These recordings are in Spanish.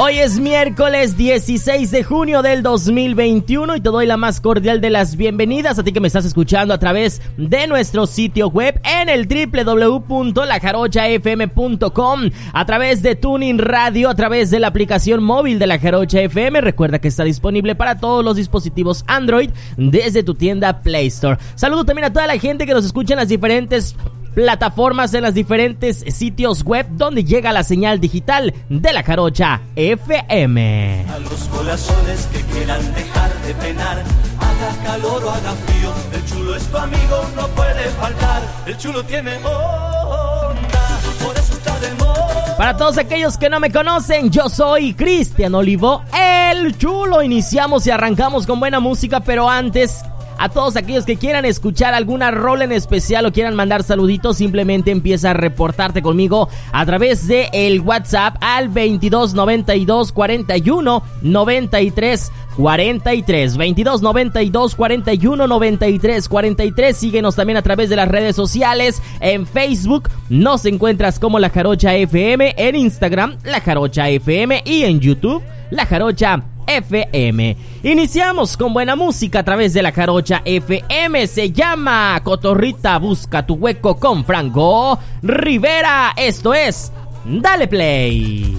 Hoy es miércoles 16 de junio del 2021 y te doy la más cordial de las bienvenidas a ti que me estás escuchando a través de nuestro sitio web en el www.lajarochafm.com, a través de Tuning Radio, a través de la aplicación móvil de la Jarocha FM. Recuerda que está disponible para todos los dispositivos Android desde tu tienda Play Store. Saludo también a toda la gente que nos escucha en las diferentes plataformas en los diferentes sitios web donde llega la señal digital de la Jarocha FM. A los corazones que quieran dejar de penar, haga calor o haga frío, el chulo es tu amigo, no puede faltar, el chulo tiene onda, por eso está de moda. Para todos aquellos que no me conocen, yo soy Cristian Olivo, el chulo. Iniciamos y arrancamos con buena música, pero antes a todos aquellos que quieran escuchar alguna rol en especial o quieran mandar saluditos, simplemente empieza a reportarte conmigo a través de el WhatsApp al 22 92 41 93 43 22 92 41 93 43 síguenos también a través de las redes sociales. En Facebook nos encuentras como La Jarocha FM en Instagram La Jarocha FM y en YouTube La Jarocha FM. Iniciamos con buena música a través de la Jarocha FM. Se llama Cotorrita Busca tu hueco con Franco Rivera. Esto es Dale Play.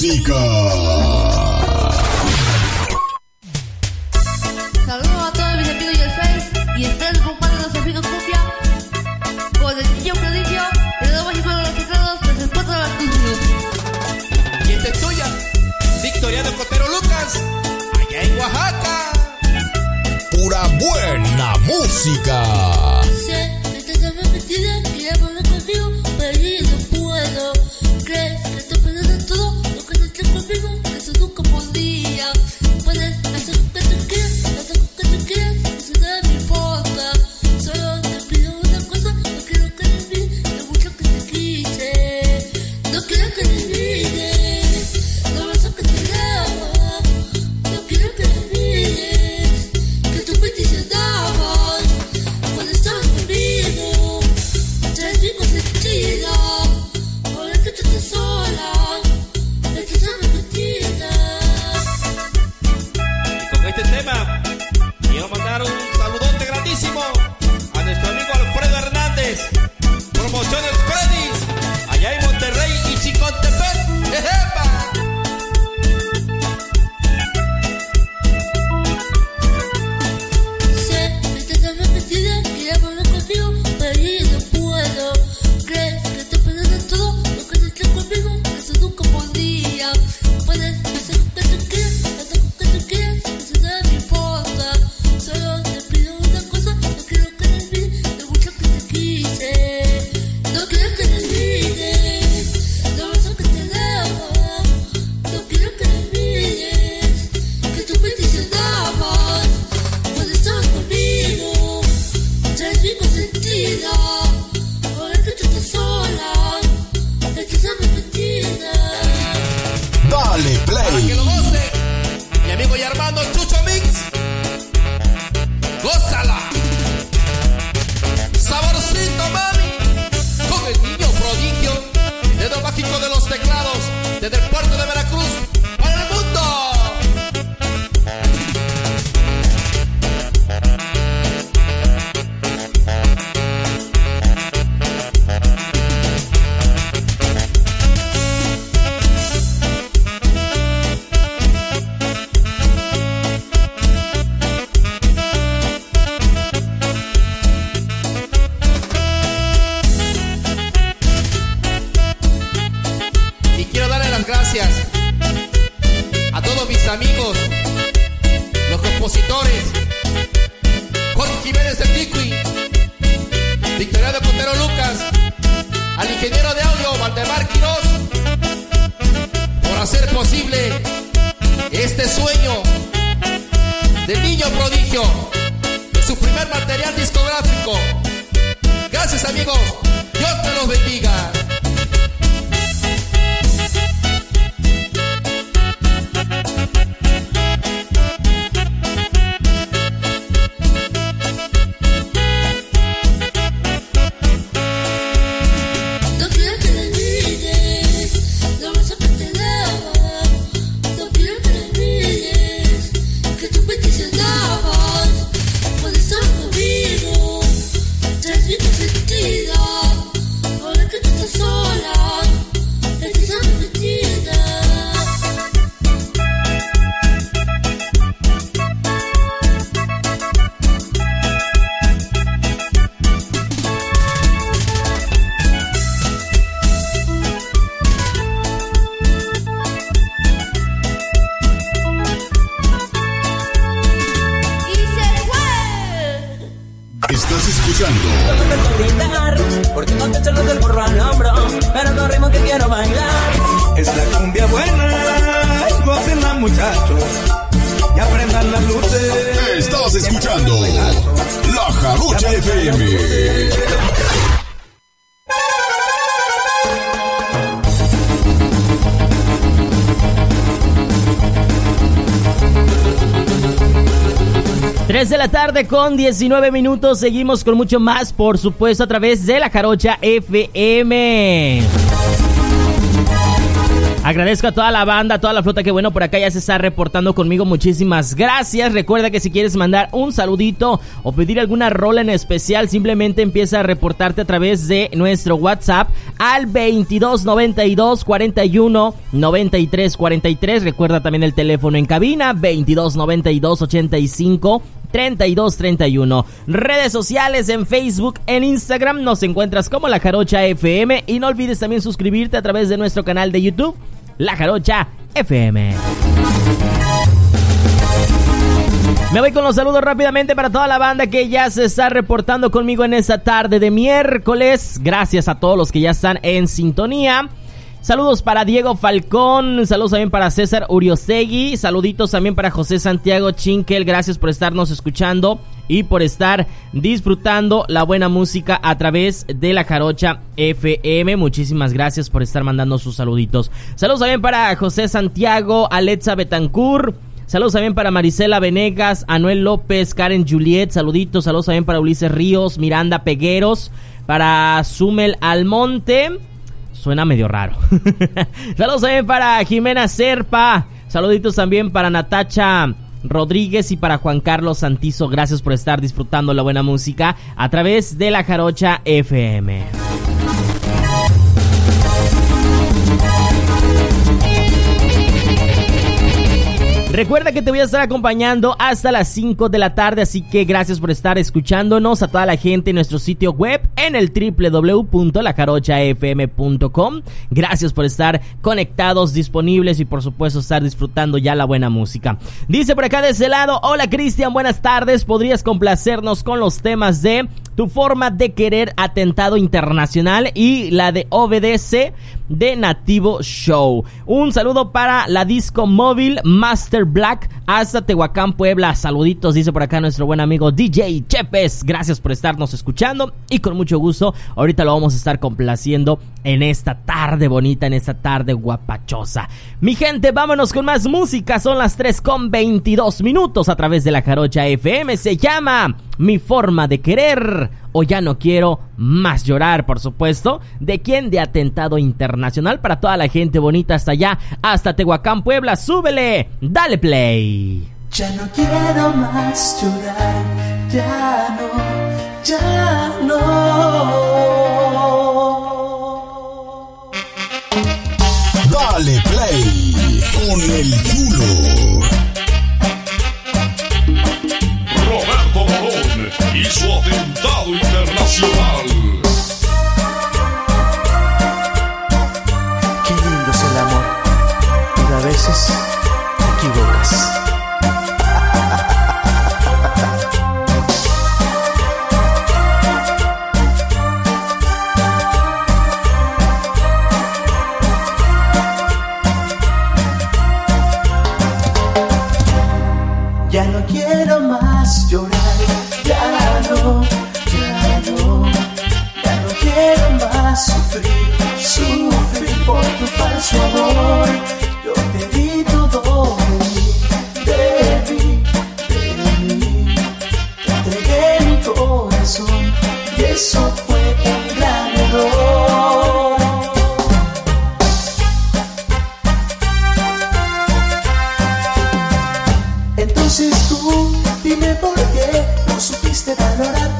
Chico. con 19 minutos. Seguimos con mucho más, por supuesto, a través de la Jarocha FM. Agradezco a toda la banda, a toda la flota que bueno por acá ya se está reportando conmigo. Muchísimas gracias. Recuerda que si quieres mandar un saludito o pedir alguna rola en especial, simplemente empieza a reportarte a través de nuestro WhatsApp al 2292 41 93 43. Recuerda también el teléfono en cabina 2292 85 3231. Redes sociales en Facebook, en Instagram nos encuentras como La Jarocha FM y no olvides también suscribirte a través de nuestro canal de YouTube, La Jarocha FM. Me voy con los saludos rápidamente para toda la banda que ya se está reportando conmigo en esta tarde de miércoles. Gracias a todos los que ya están en sintonía. Saludos para Diego Falcón, saludos también para César Uriosegui, saluditos también para José Santiago Chinkel, gracias por estarnos escuchando y por estar disfrutando la buena música a través de la Jarocha FM. Muchísimas gracias por estar mandando sus saluditos. Saludos también para José Santiago, Alexa Betancourt. Saludos también para Marisela Venegas, Anuel López, Karen Juliet, saluditos, saludos también para Ulises Ríos, Miranda Pegueros, para Sumel Almonte, suena medio raro. saludos también para Jimena Serpa, saluditos también para Natacha Rodríguez y para Juan Carlos Santizo, gracias por estar disfrutando la buena música a través de la Jarocha FM. Recuerda que te voy a estar acompañando hasta las 5 de la tarde, así que gracias por estar escuchándonos a toda la gente en nuestro sitio web en el www.lacarochafm.com. Gracias por estar conectados, disponibles y por supuesto estar disfrutando ya la buena música. Dice por acá de ese lado, hola Cristian, buenas tardes, podrías complacernos con los temas de tu forma de querer atentado internacional y la de OBDC de Nativo Show. Un saludo para la disco móvil Master Black hasta Tehuacán, Puebla. Saluditos, dice por acá nuestro buen amigo DJ Chepes. Gracias por estarnos escuchando y con mucho gusto ahorita lo vamos a estar complaciendo en esta tarde bonita, en esta tarde guapachosa. Mi gente, vámonos con más música. Son las 3 con 22 minutos a través de la Jarocha FM. Se llama Mi forma de querer o ya no quiero más llorar, por supuesto. ¿De quién? De Atentado Internacional para toda la gente bonita hasta allá, hasta Tehuacán, Puebla. Súbele, dale play. Ya no quiero más llorar, ya no, ya no. Dale play con el chulo. Su atentado internacional. Qué lindo es el amor, pero a veces amor. Yo te di todo de mí, de mí, de te entregué mi corazón y eso fue un gran error. Entonces tú dime por qué no supiste valorar,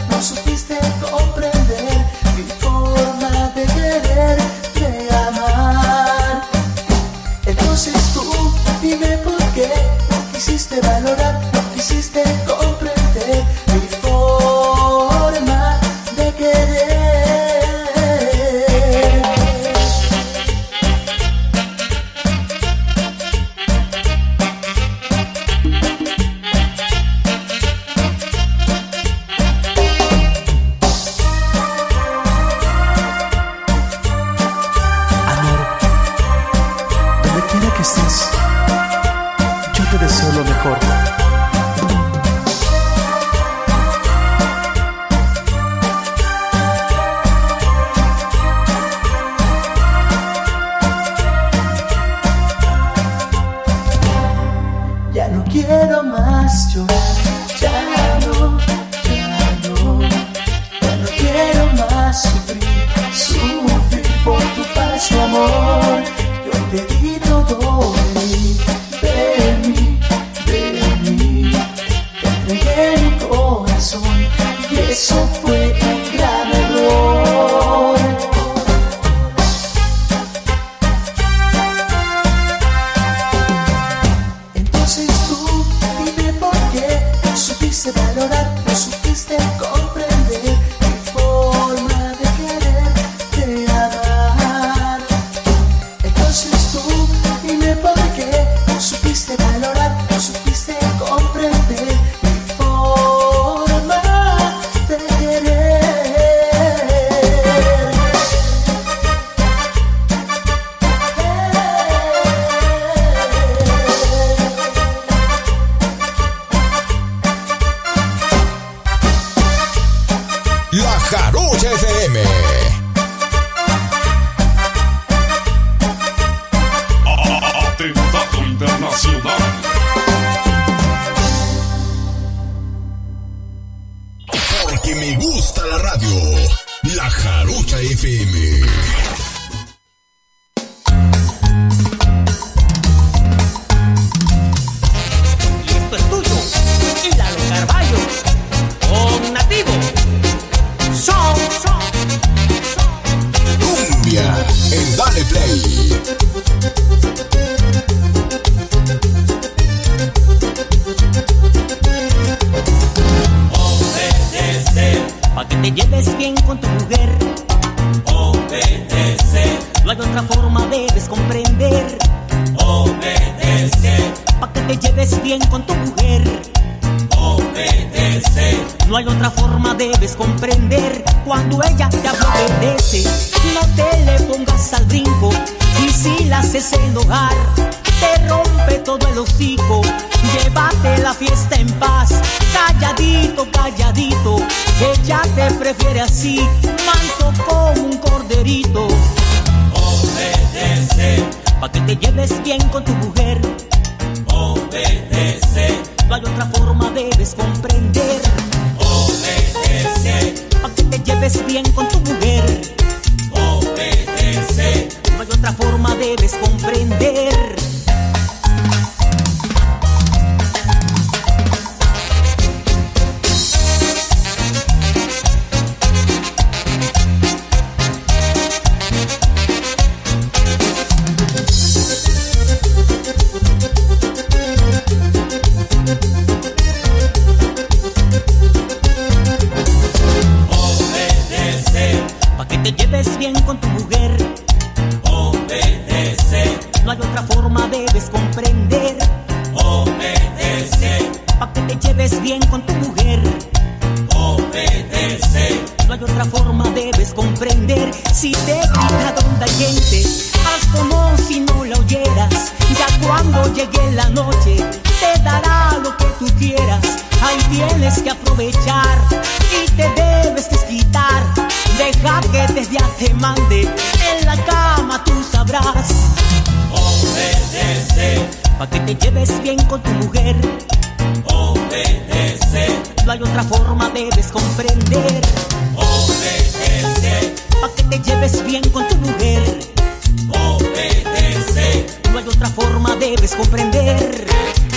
otra forma, debes comprender.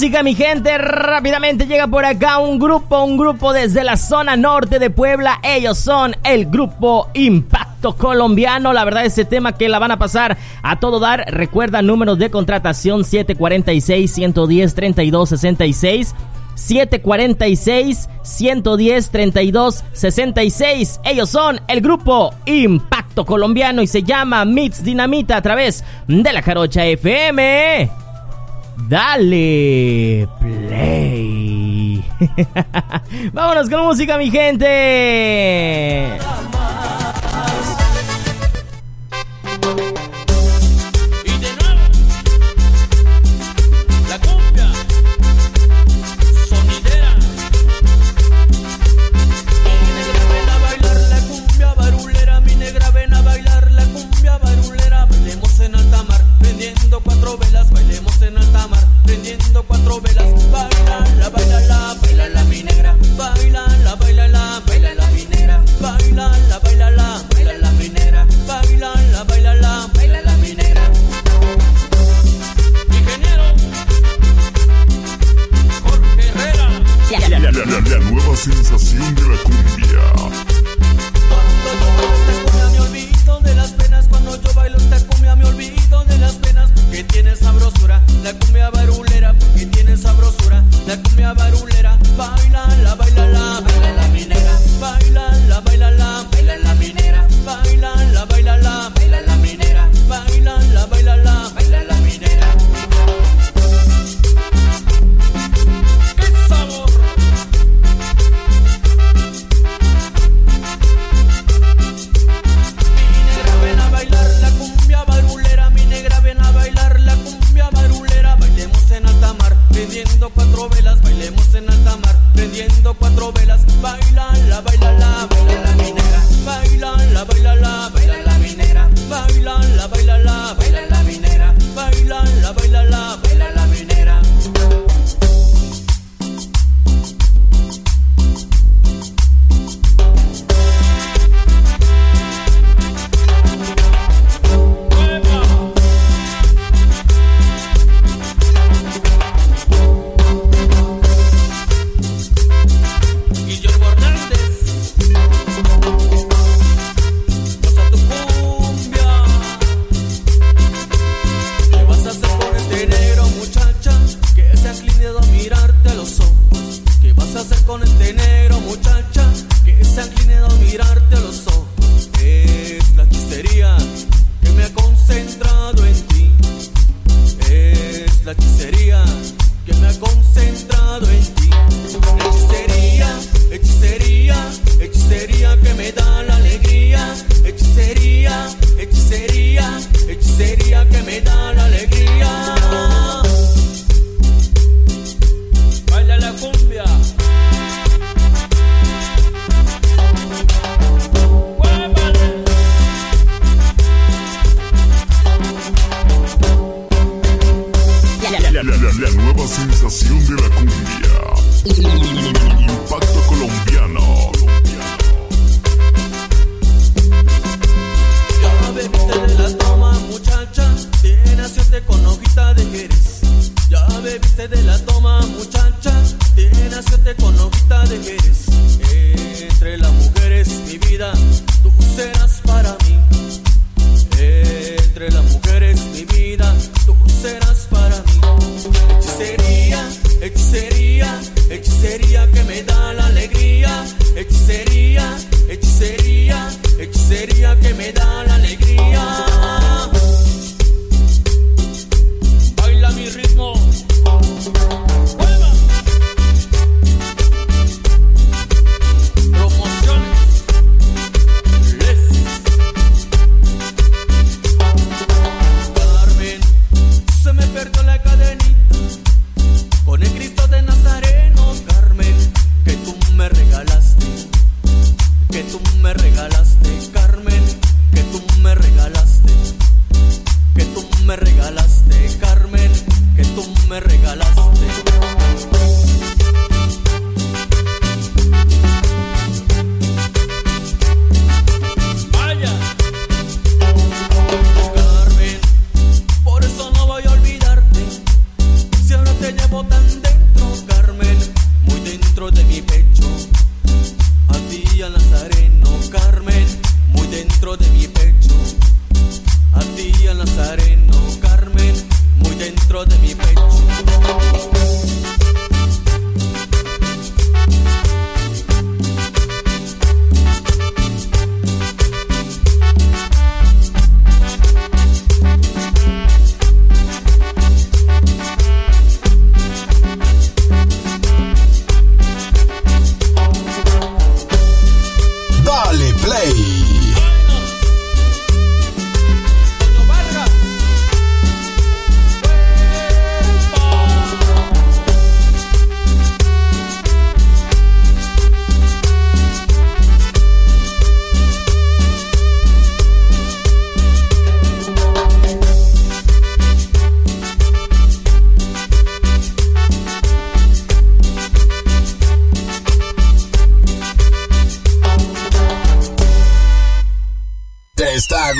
Música, mi gente. Rápidamente llega por acá un grupo, un grupo desde la zona norte de Puebla. Ellos son el grupo Impacto Colombiano. La verdad, ese tema que la van a pasar a todo dar. Recuerda números de contratación 746 110 3266 746 110 32 66. Ellos son el grupo Impacto Colombiano y se llama Mix Dinamita a través de la Jarocha FM. Dale play. Vámonos con música, mi gente. robelas, baila la, baila la, baila la mi negra, baila la, baila la, baila la mi negra, baila la, baila la, baila la mi negra, baila la, baila la, baila la mi negra. Ingeniero Jorge Herrera, la, la, la nueva sensación de la cumbia. Cuando yo bailo esta cumbia me olvido de las penas, cuando yo bailo esta cumbia me olvido de las penas, que tiene sabrosura, la cumbia barula Bye.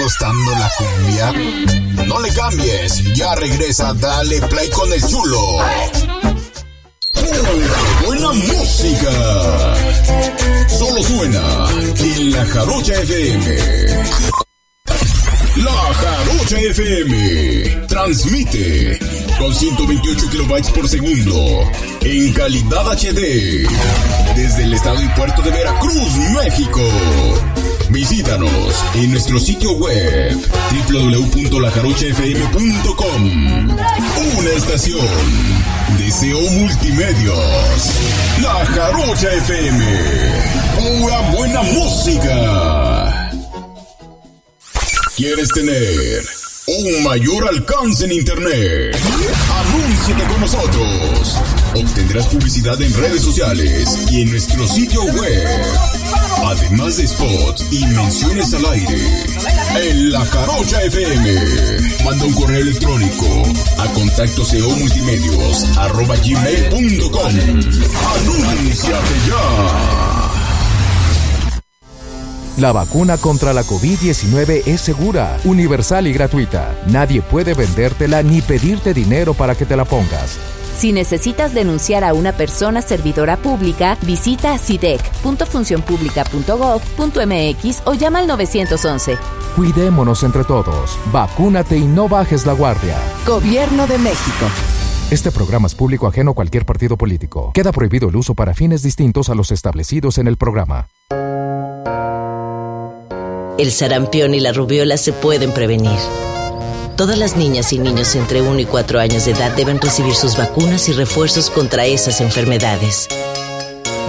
Gustando la cumbia? No le cambies, ya regresa Dale Play con el chulo. Buena música. solo suena en la Jarocha FM. La Jarocha FM transmite con 128 kilobytes por segundo en calidad HD desde el estado y puerto de Veracruz, México. Visítanos en nuestro sitio web www.lajarochafm.com. Una estación Deseo Multimedios. La Jarocha FM. Pura buena música. ¿Quieres tener un mayor alcance en Internet? Anúnciate con nosotros. Obtendrás publicidad en redes sociales y en nuestro sitio web. Además de spots y menciones al aire. En la Carocha FM. Manda un correo electrónico a contacto multimedios arroba gmail.com. Anúnciate ya. La vacuna contra la COVID-19 es segura, universal y gratuita. Nadie puede vendértela ni pedirte dinero para que te la pongas. Si necesitas denunciar a una persona servidora pública, visita sidec.funcionpublica.gov.mx o llama al 911. Cuidémonos entre todos. Vacúnate y no bajes la guardia. Gobierno de México. Este programa es público ajeno a cualquier partido político. Queda prohibido el uso para fines distintos a los establecidos en el programa. El sarampión y la rubiola se pueden prevenir. Todas las niñas y niños entre 1 y 4 años de edad deben recibir sus vacunas y refuerzos contra esas enfermedades.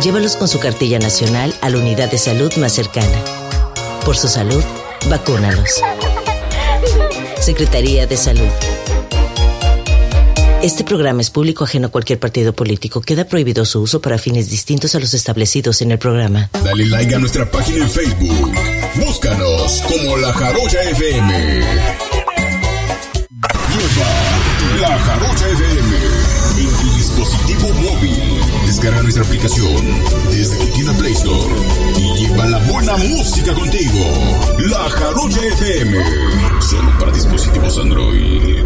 Llévalos con su cartilla nacional a la unidad de salud más cercana. Por su salud, vacúnalos. Secretaría de Salud. Este programa es público ajeno a cualquier partido político. Queda prohibido su uso para fines distintos a los establecidos en el programa. Dale like a nuestra página en Facebook. Búscanos como La Jarocha FM. La Jarocha FM en tu dispositivo móvil. Descarga nuestra aplicación desde tu tienda Play Store y lleva la buena música contigo. La Jarocha FM. Solo para dispositivos Android.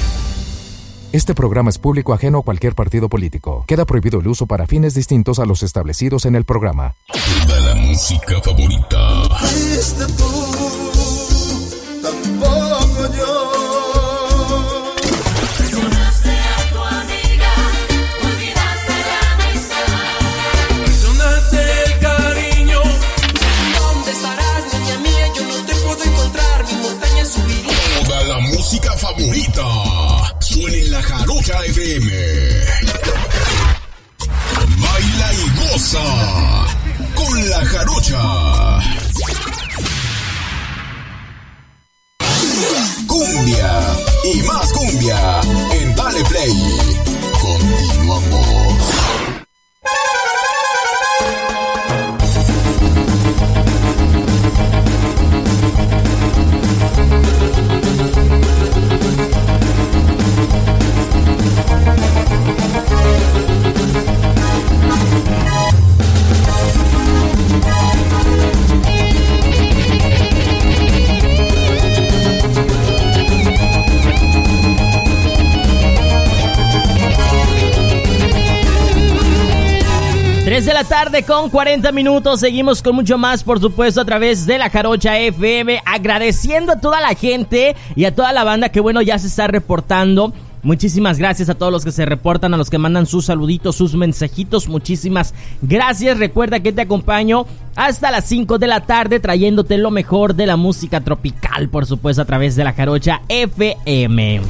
Este programa es público ajeno a cualquier partido político. Queda prohibido el uso para fines distintos a los establecidos en el programa. Toda la música favorita. Fuiste tú, tampoco yo. Traicionaste a tu amiga, olvidaste la amistad. Traicionaste el cariño. ¿Dónde estarás, niña mía? Yo no te puedo encontrar. Mi montaña subiría. Toda la música favorita. Suena en la Jarocha FM. Baila y goza con la Jarocha. Cumbia y más cumbia en Dale Play. Continuamos. De la tarde con 40 minutos. Seguimos con mucho más, por supuesto, a través de la Jarocha FM. Agradeciendo a toda la gente y a toda la banda que, bueno, ya se está reportando Muchísimas gracias a todos los que se reportan, a los que mandan sus saluditos, sus mensajitos. Muchísimas gracias. Recuerda que te acompaño hasta las 5 de la tarde trayéndote lo mejor de la música tropical, por supuesto, a través de la Jarocha FM.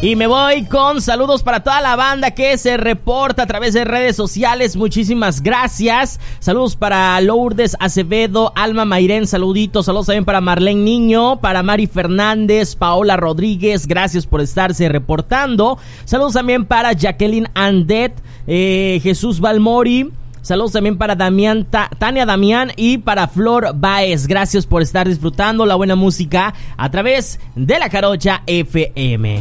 Y me voy con saludos para toda la banda que se reporta a través de redes sociales. Muchísimas gracias. Saludos para Lourdes Acevedo, Alma Mairén, saluditos. Saludos también para Marlene Niño, para Mari Fernández, Paola Rodríguez. Gracias por estarse reportando. Saludos también para Jacqueline Andet, eh, Jesús Balmori. Saludos también para Damián, Ta- Tania Damián y para Flor Baez. Gracias por estar disfrutando la buena música a través de la Carocha FM.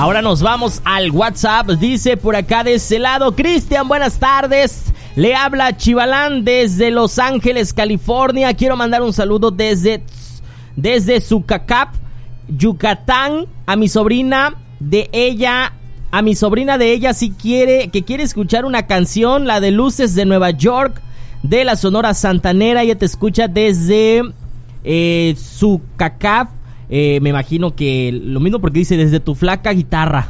Ahora nos vamos al WhatsApp. Dice por acá de ese lado, Cristian, buenas tardes. Le habla Chivalán desde Los Ángeles, California. Quiero mandar un saludo desde, desde Zucacap, Yucatán, a mi sobrina de ella. A mi sobrina de ella si quiere, que quiere escuchar una canción, la de Luces de Nueva York, de la Sonora Santanera. Ella te escucha desde eh, Zucacap. Eh, me imagino que lo mismo porque dice desde tu flaca guitarra.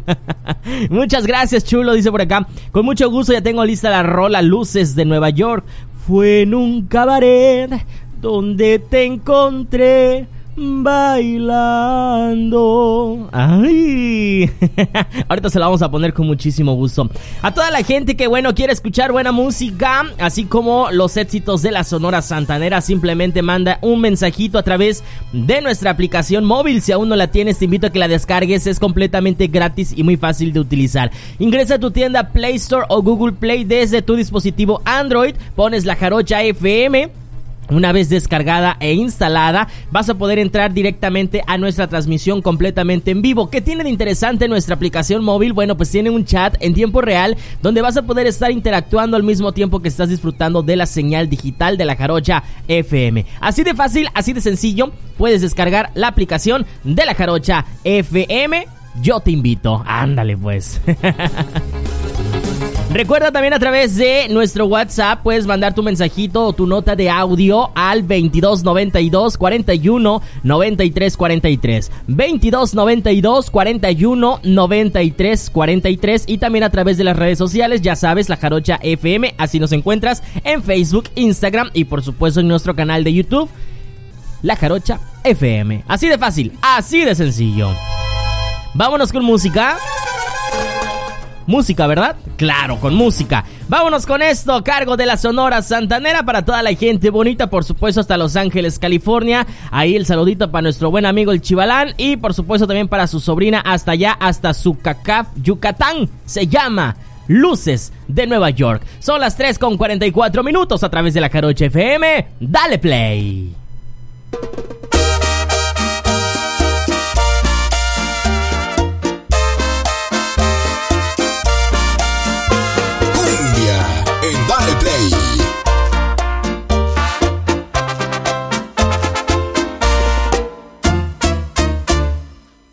Muchas gracias, chulo, dice por acá. Con mucho gusto ya tengo lista la rola Luces de Nueva York. Fue en un cabaret donde te encontré bailando. Ay. Ahorita se la vamos a poner con muchísimo gusto. A toda la gente que bueno quiere escuchar buena música, así como los éxitos de la Sonora Santanera, simplemente manda un mensajito a través de nuestra aplicación móvil. Si aún no la tienes, te invito a que la descargues. Es completamente gratis y muy fácil de utilizar. Ingresa a tu tienda Play Store o Google Play desde tu dispositivo Android. Pones la jarocha FM. Una vez descargada e instalada, vas a poder entrar directamente a nuestra transmisión completamente en vivo. ¿Qué tiene de interesante nuestra aplicación móvil? Bueno, pues tiene un chat en tiempo real donde vas a poder estar interactuando al mismo tiempo que estás disfrutando de la señal digital de la Jarocha FM. Así de fácil, así de sencillo, puedes descargar la aplicación de la Jarocha FM. Yo te invito. Ándale pues. Recuerda también a través de nuestro WhatsApp puedes mandar tu mensajito o tu nota de audio al 2292 41 93 43. 2292 41 93 43 y también a través de las redes sociales, ya sabes, la Jarocha FM, así nos encuentras en Facebook, Instagram y por supuesto en nuestro canal de YouTube, La Jarocha FM. Así de fácil, así de sencillo. Vámonos con música. Música, ¿verdad? Claro, con música. Vámonos con esto, cargo de la Sonora Santanera para toda la gente bonita, por supuesto hasta Los Ángeles, California. Ahí el saludito para nuestro buen amigo el Chivalán y por supuesto también para su sobrina hasta allá, hasta Zucacaf, Yucatán. Se llama Luces de Nueva York. Son las 3 con 44 minutos a través de la Caroche FM. Dale play.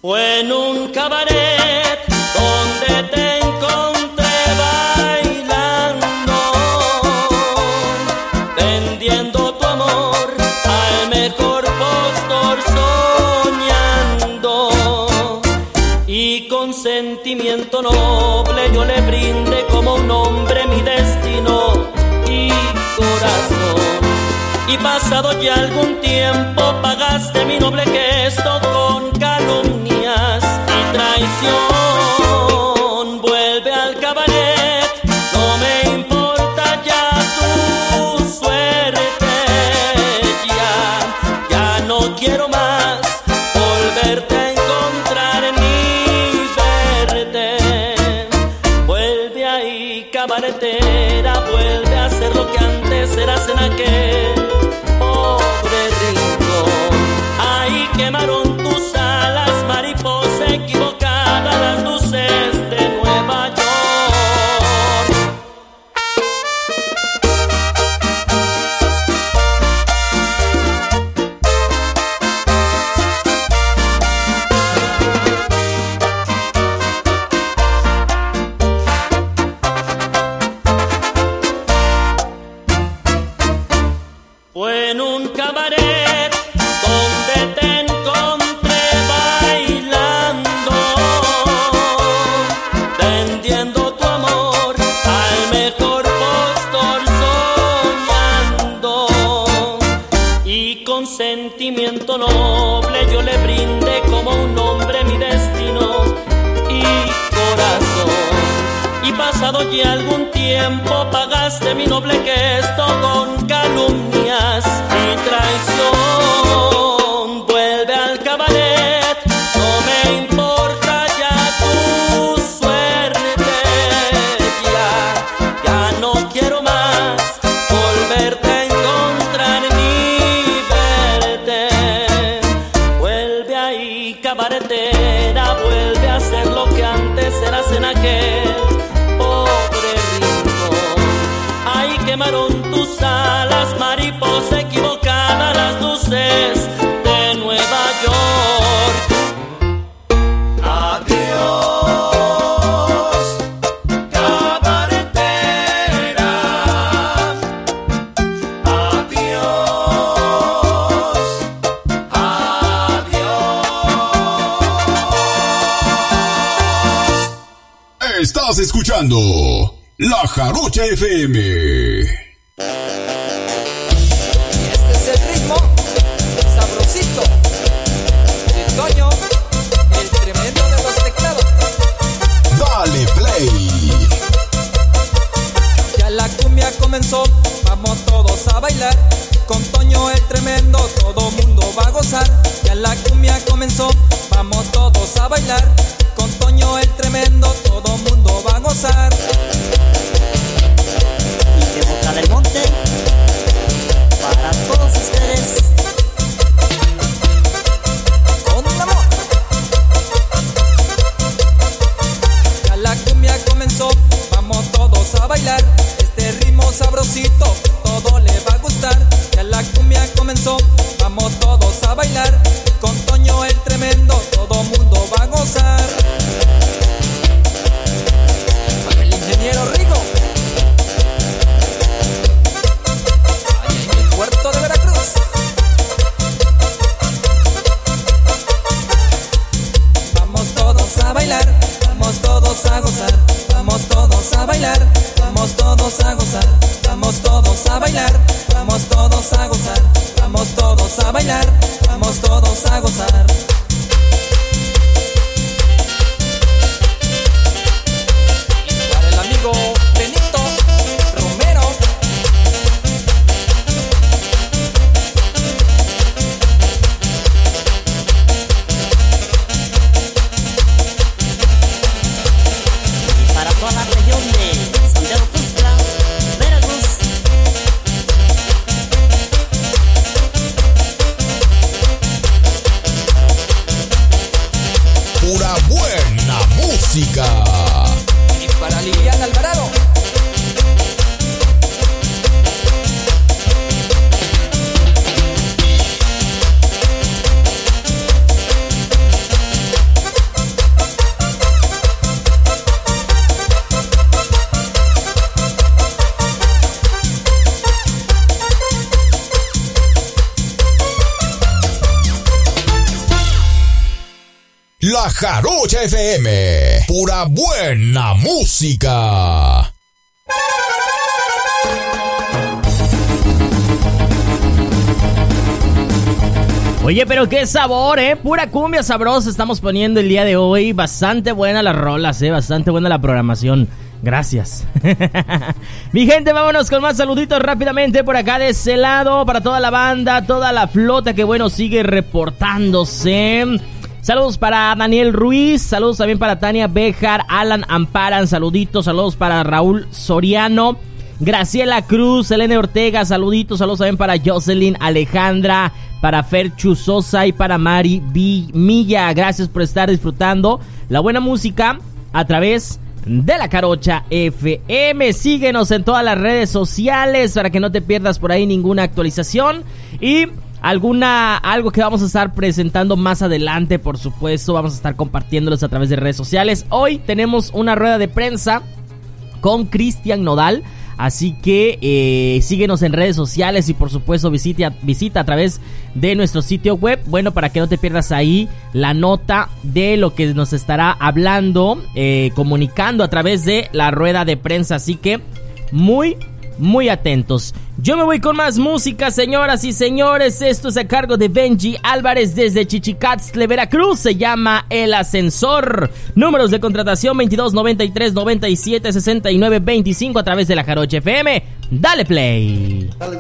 Fue en un cabaret donde te encontré bailando, vendiendo tu amor al mejor postor soñando. Y con sentimiento noble yo le brindé como un hombre mi destino y corazón. Y pasado ya algún tiempo pagaste mi noble gesto con traición. Ya algún tiempo pagaste mi noble gesto con calumnias y traición. Vuelve al cabaret, no me importa ya tu suerte. Ya, ya no quiero más volverte a encontrar ni verte. Vuelve ahí, cabaretera, La Jarocha FM. FM. Pura buena música. Oye, pero qué sabor, ¿eh? Pura cumbia sabrosa estamos poniendo el día de hoy. Bastante buena las rolas, ¿eh? Bastante buena la programación. Gracias. Mi gente, vámonos con más saluditos rápidamente por acá de ese lado. Para toda la banda, toda la flota que bueno sigue reportándose. Saludos para Daniel Ruiz, saludos también para Tania Bejar, Alan Amparan, saluditos, saludos para Raúl Soriano, Graciela Cruz, Elena Ortega, saluditos, saludos también para Jocelyn Alejandra, para Fer Chuzosa y para Mari B. Milla. Gracias por estar disfrutando la buena música a través de la Carocha FM. Síguenos en todas las redes sociales para que no te pierdas por ahí ninguna actualización y alguna algo que vamos a estar presentando más adelante, por supuesto, vamos a estar compartiéndolos a través de redes sociales. Hoy tenemos una rueda de prensa con Cristian Nodal. Así que eh, síguenos en redes sociales y por supuesto visita, visita a través de nuestro sitio web. Bueno, para que no te pierdas ahí la nota de lo que nos estará hablando, eh, comunicando a través de la rueda de prensa. Así que muy, muy atentos. Yo me voy con más música, señoras y señores. Esto es a cargo de Benji Álvarez desde Chichicatzle, Veracruz. Se llama El Ascensor. Números de contratación 22 93 97 69 25 a través de la Jaroche FM. Dale play. Dale.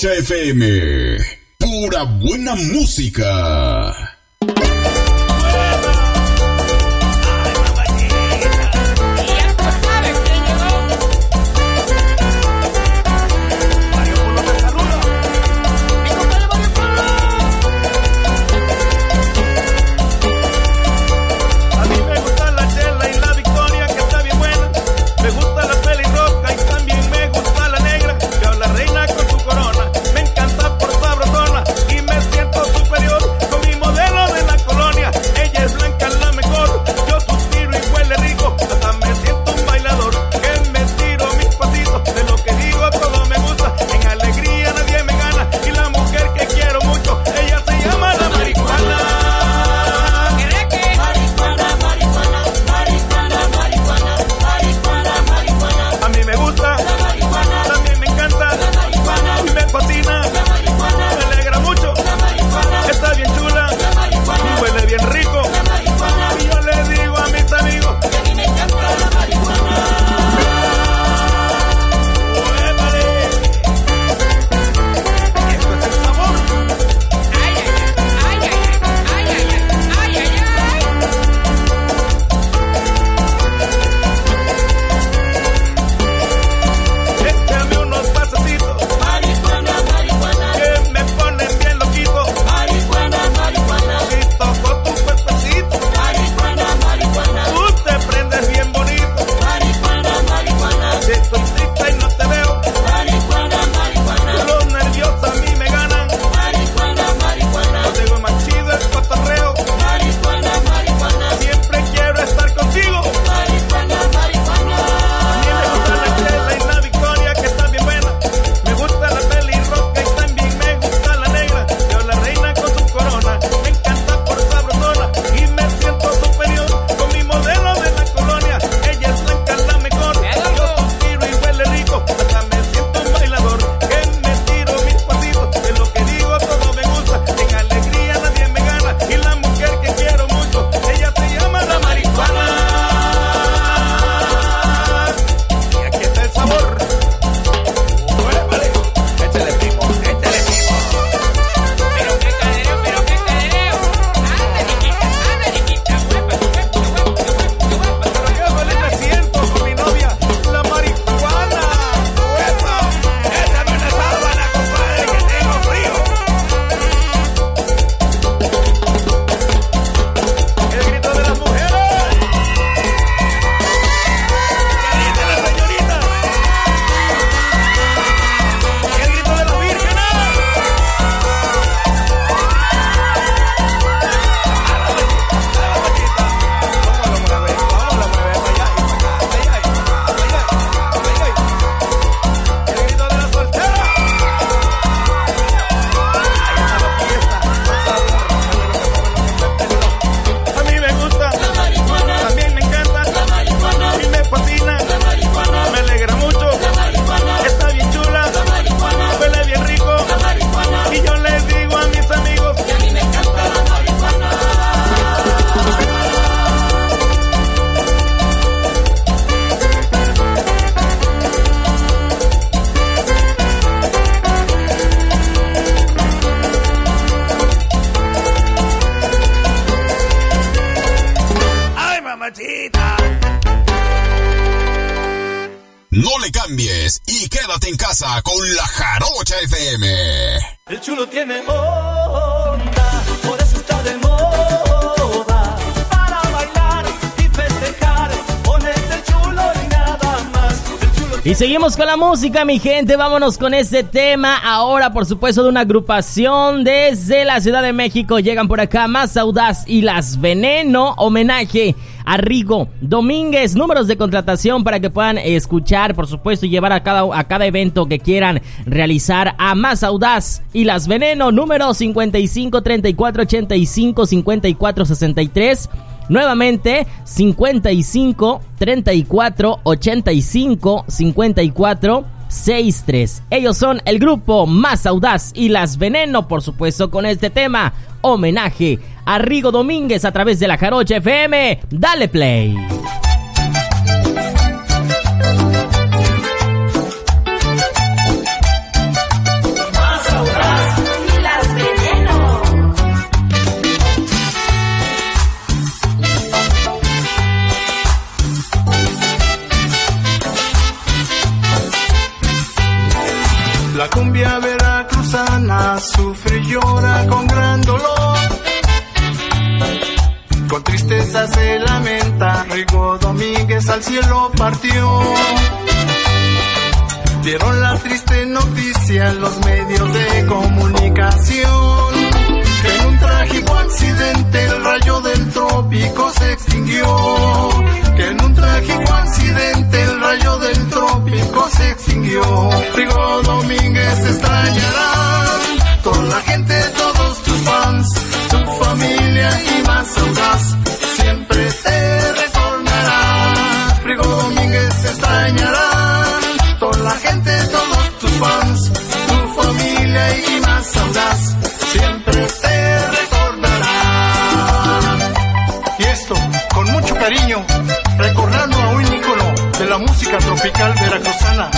Rocha Pura buena música. Con la música, mi gente. Vámonos con este tema. Ahora, por supuesto, de una agrupación desde la Ciudad de México. Llegan por acá Más Audaz y Las Veneno. Homenaje a Rigo Domínguez. Números de contratación para que puedan escuchar, por supuesto, y llevar a cada, a cada evento que quieran realizar a Más Audaz y Las Veneno. Número 55 34 85 54 63. Nuevamente, 55 34 85 54 63. Ellos son el grupo Más Audaz y Las Veneno, por supuesto, con este tema. Homenaje a Rigo Domínguez a través de la Jarocha FM. Dale play. Cumbia veracruzana sufre y llora con gran dolor. Con tristeza se lamenta, Rigo Domínguez al cielo partió. Dieron la triste noticia en los medios de comunicación. Accidente el rayo del trópico se extinguió. Que en un trágico accidente el rayo del trópico se extinguió. Rigo Domínguez te extrañarán. Toda la gente, todos tus fans, tu familia y más audaz. Siempre te recordará. Rigo Domínguez te extrañarán. Toda la gente, todos tus fans, tu familia y más audaz. Tropical veracruzana,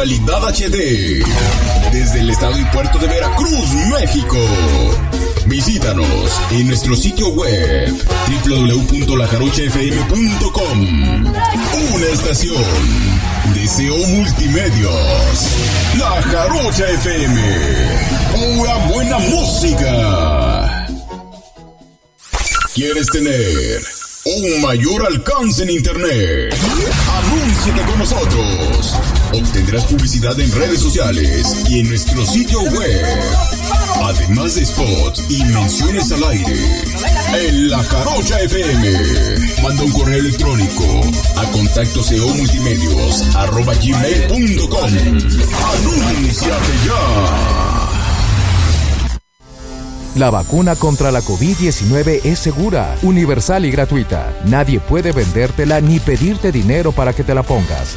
calidad HD desde el estado y puerto de Veracruz, México. Visítanos en nuestro sitio web www.lajarochafm.com. Una estación. Deseo Multimedios. La Jarocha FM. Pura buena música. ¿Quieres tener un mayor alcance en Internet? Anúnciate con nosotros. Obtendrás publicidad en redes sociales y en nuestro sitio web. Además de spots y menciones al aire. En La Jarocha FM. Manda un correo electrónico a contacto multimedios arroba gmail.com. Anúnciate ya. La vacuna contra la COVID-19 es segura, universal y gratuita. Nadie puede vendértela ni pedirte dinero para que te la pongas.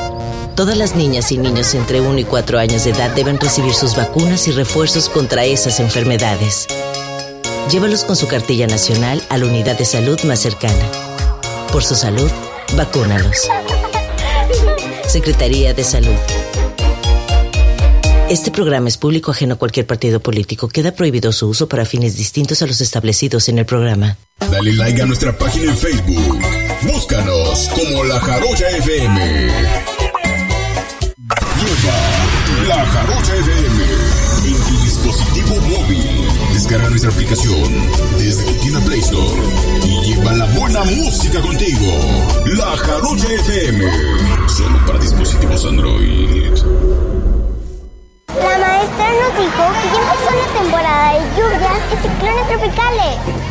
Todas las niñas y niños entre 1 y 4 años de edad deben recibir sus vacunas y refuerzos contra esas enfermedades. Llévalos con su cartilla nacional a la unidad de salud más cercana. Por su salud, vacúnalos. Secretaría de Salud. Este programa es público ajeno a cualquier partido político. Queda prohibido su uso para fines distintos a los establecidos en el programa. Dale like a nuestra página en Facebook. Búscanos como La Jarocha FM. Lleva La Jarocha FM en tu dispositivo móvil. Descarga nuestra aplicación desde tu tienda Play Store y lleva la buena música contigo. La Jarocha FM. Solo para dispositivos Android. La maestra nos dijo que ya empezó la temporada de lluvias y ciclones tropicales.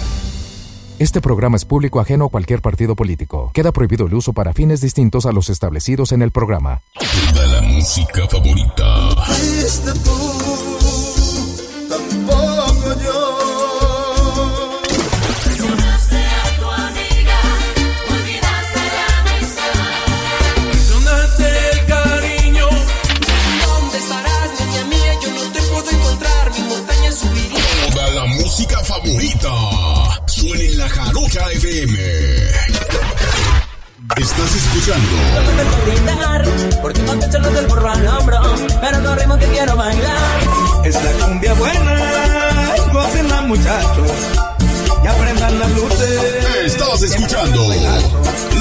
Este programa es público ajeno a cualquier partido político. Queda prohibido el uso para fines distintos a los establecidos en el programa. Toda la música favorita. Tú, tampoco yo. Traicionaste a tu amiga, olvidaste la amistad. Traicionaste el cariño. ¿Dónde estarás, niña mía? Yo no te puedo encontrar. Mi montaña subiría. Toda la música favorita. Suena en la Jarocha FM. Estás escuchando No te porque no te echas del burro al hombro. Pero no ritmo que quiero bailar. Es la cumbia buena, y muchachos, y aprendan las luces. Estás escuchando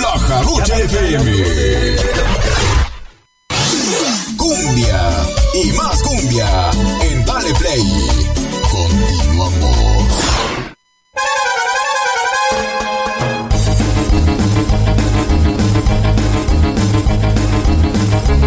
La Jarocha FM. Cumbia y más cumbia en Dale Play. Continuamos. Thank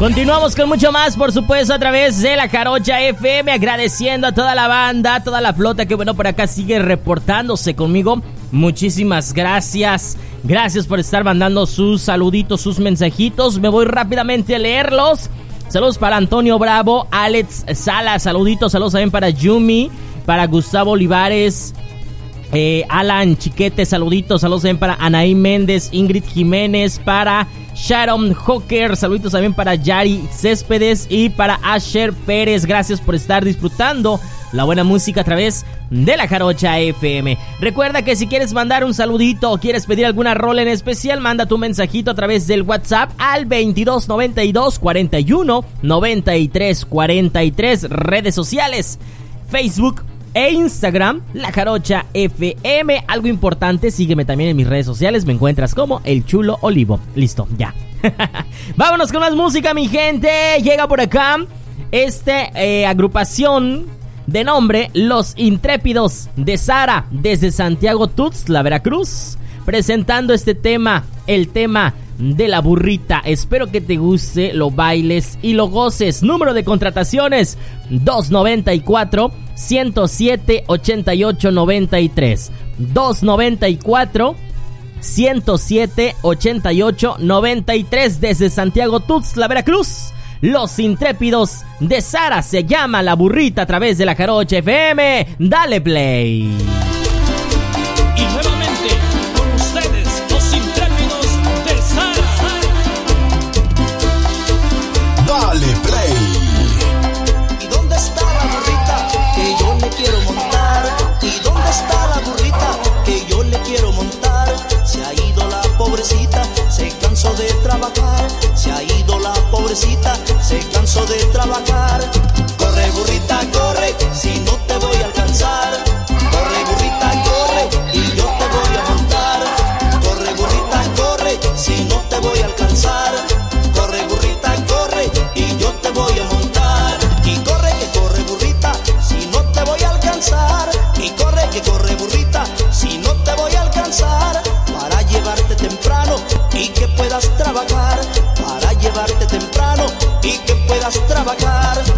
Continuamos con mucho más, por supuesto, a través de la Carocha FM, agradeciendo a toda la banda, a toda la flota que, bueno, por acá sigue reportándose conmigo. Muchísimas gracias. Gracias por estar mandando sus saluditos, sus mensajitos. Me voy rápidamente a leerlos. Saludos para Antonio Bravo, Alex Sala, saluditos, saludos también para Yumi, para Gustavo Olivares, Eh, Alan Chiquete, saluditos, saludos también para Anaí Méndez, Ingrid Jiménez, para Sharon Hawker, saluditos también para Yari Céspedes y para Asher Pérez. Gracias por estar disfrutando la buena música a través de la Jarocha FM. Recuerda que si quieres mandar un saludito o quieres pedir alguna rol en especial, manda tu mensajito a través del WhatsApp al 2292 41 93 43 redes sociales, Facebook e Instagram, La Jarocha FM. Algo importante, sígueme también en mis redes sociales, me encuentras como El Chulo Olivo. Listo, ya. Vámonos con más música, mi gente. Llega por acá este eh, agrupación de nombre Los Intrépidos de Sara desde Santiago Tuxtla, Veracruz, presentando este tema, el tema de la burrita. Espero que te guste, lo bailes y lo goces. Número de contrataciones 294 107 88 93. 294 107 88 93 desde Santiago Tuxtla, Veracruz. Los intrépidos de Sara se llama La Burrita a través de la Jarocha FM. Dale play. Cansó de trabajar. Se ha ido la pobrecita, se cansó de trabajar. Trabajar. Para llevarte temprano y que puedas trabajar.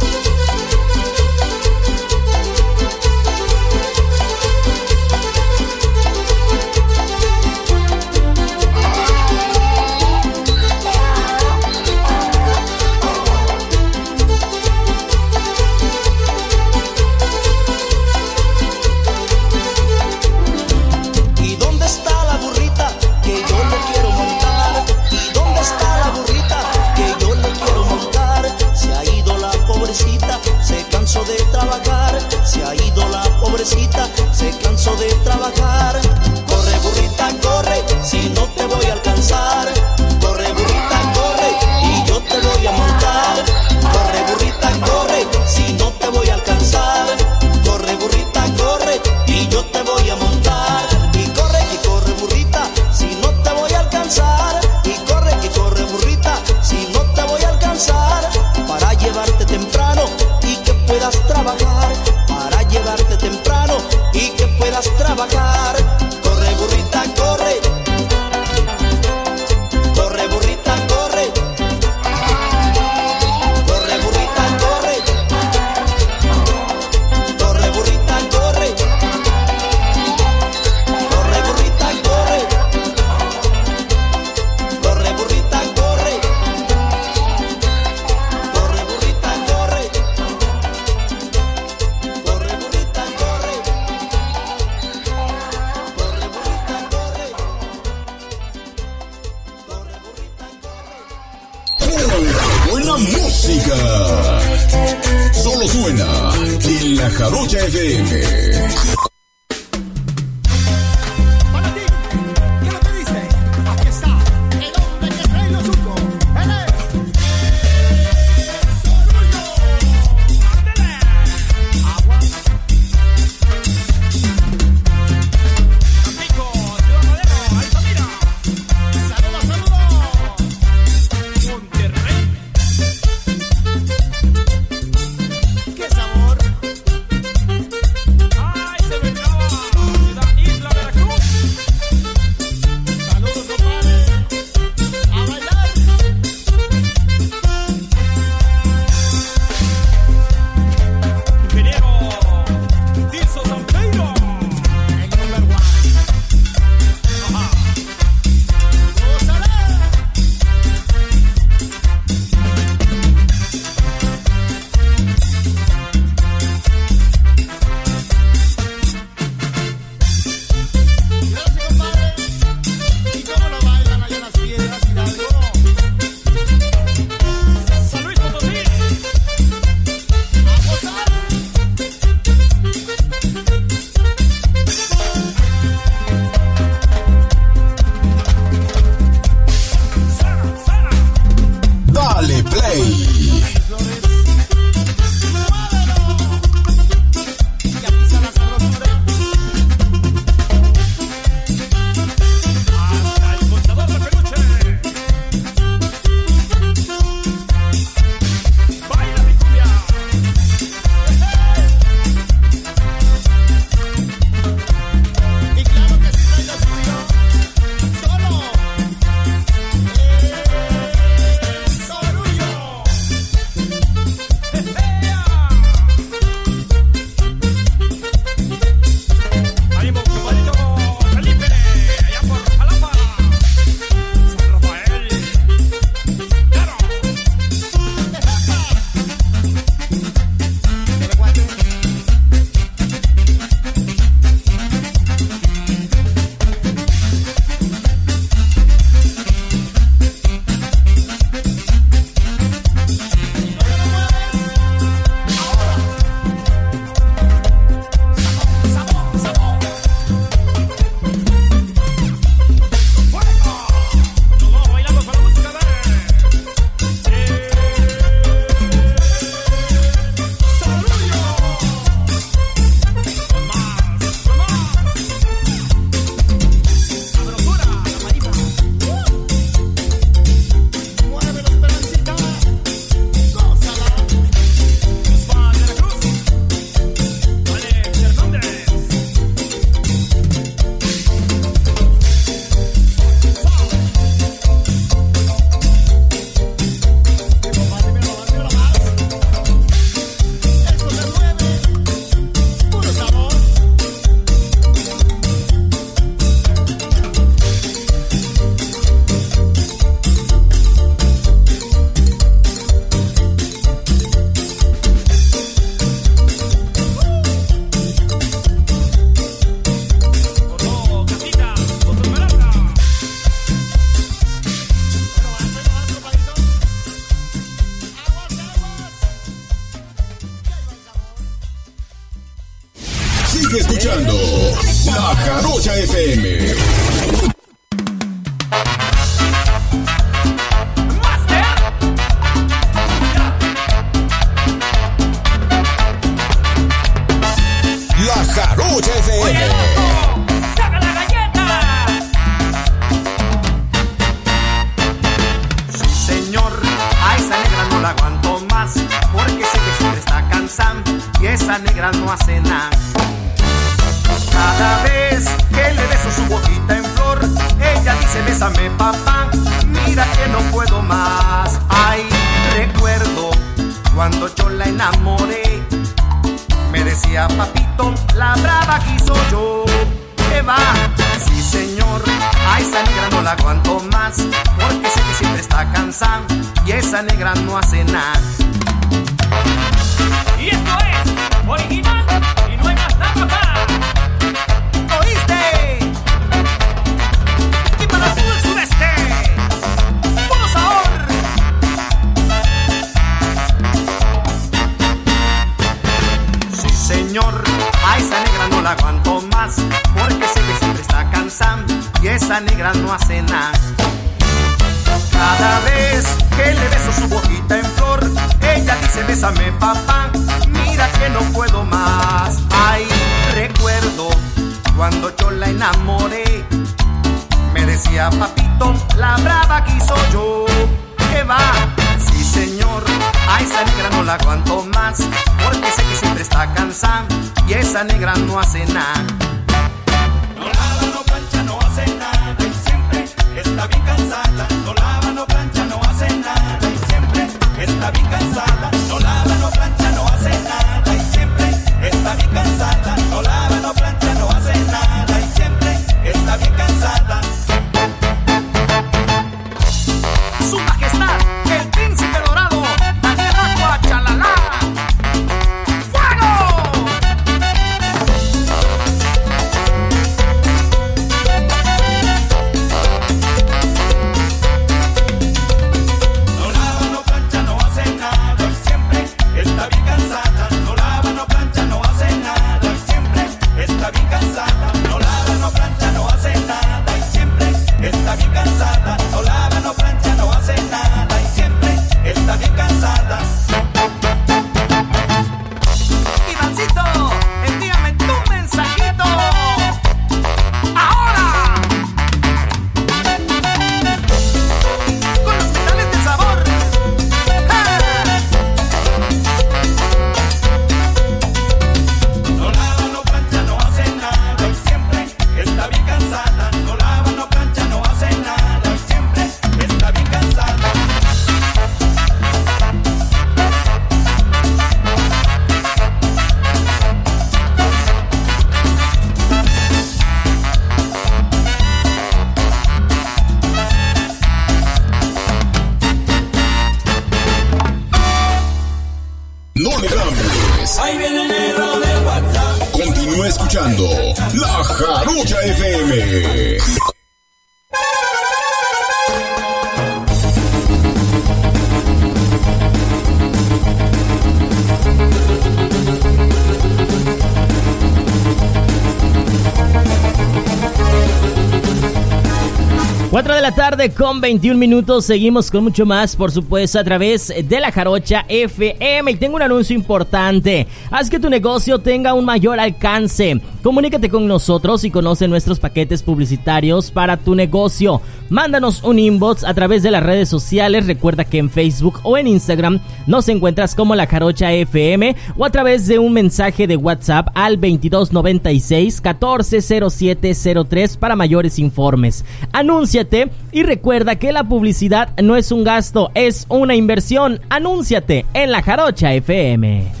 con 21 minutos. Seguimos con mucho más, por supuesto, a través de la Jarocha FM. Y tengo un anuncio importante. Haz que tu negocio tenga un mayor alcance. Comunícate con nosotros y conoce nuestros paquetes publicitarios para tu negocio. Mándanos un inbox a través de las redes sociales. Recuerda que en Facebook o en Instagram nos encuentras como la Jarocha FM o a través de un mensaje de WhatsApp al 2296 140703 para mayores informes. Anúnciate y recuerda recuerda que la publicidad no es un gasto, es una inversión. Anúnciate en la Jarocha FM.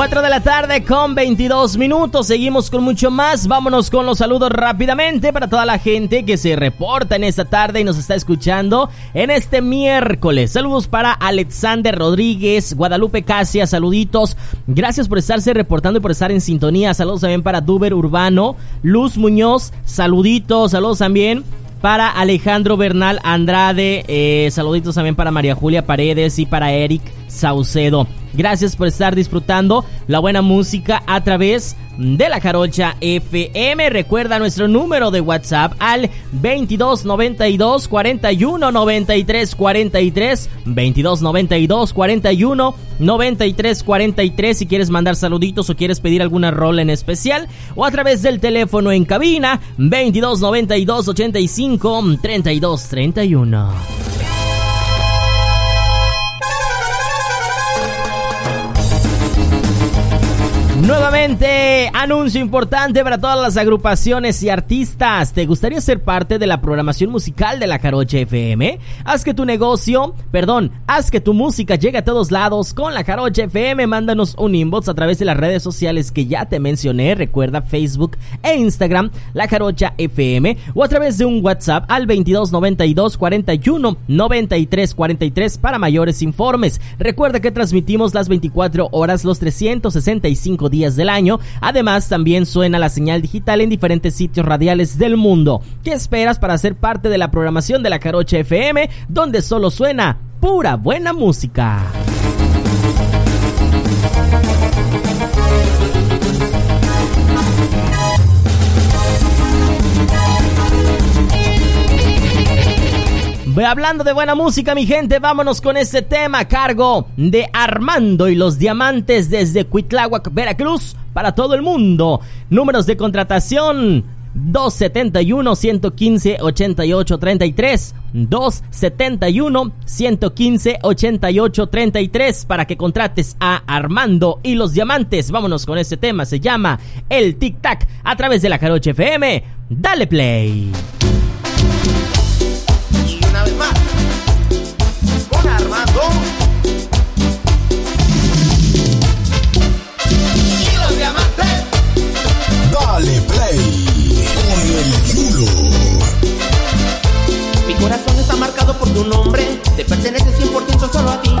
4 de la tarde con 22 minutos. Seguimos con mucho más. Vámonos con los saludos rápidamente para toda la gente que se reporta en esta tarde y nos está escuchando en este miércoles. Saludos para Alexander Rodríguez, Guadalupe Casia, saluditos. Gracias por estarse reportando y por estar en sintonía. Saludos también para Duber Urbano, Luz Muñoz, saluditos. Saludos también para Alejandro Bernal Andrade. Eh, saluditos también para María Julia Paredes y para Eric Saucedo. Gracias por estar disfrutando la buena música a través de la Jarocha FM. Recuerda nuestro número de WhatsApp al 2292 41 93 43 2292 41 93 43 si quieres mandar saluditos o quieres pedir alguna rol en especial o a través del teléfono en cabina 2292 85 32 31. Nuevamente, anuncio importante para todas las agrupaciones y artistas. ¿Te gustaría ser parte de la programación musical de la Jarocha FM? Haz que tu negocio, perdón, haz que tu música llegue a todos lados con la Jarocha FM. Mándanos un inbox a través de las redes sociales que ya te mencioné. Recuerda Facebook e Instagram, la Jarocha FM, o a través de un WhatsApp al 2292 41 93 43 para mayores informes. Recuerda que transmitimos las 24 horas, los 365 días del año. Además, también suena la señal digital en diferentes sitios radiales del mundo. ¿Qué esperas para ser parte de la programación de la Carocha FM, donde solo suena pura buena música? Hablando de buena música, mi gente, vámonos con este tema a cargo de Armando y los Diamantes desde Cuitláhuac, Veracruz, para todo el mundo. Números de contratación 271 115 88 33 271 115 88 33 para que contrates a Armando y los diamantes. Vámonos con este tema, se llama El Tic Tac a través de la Caroche FM. Dale play. Corazón está marcado por tu nombre, te pertenece 100% solo a ti.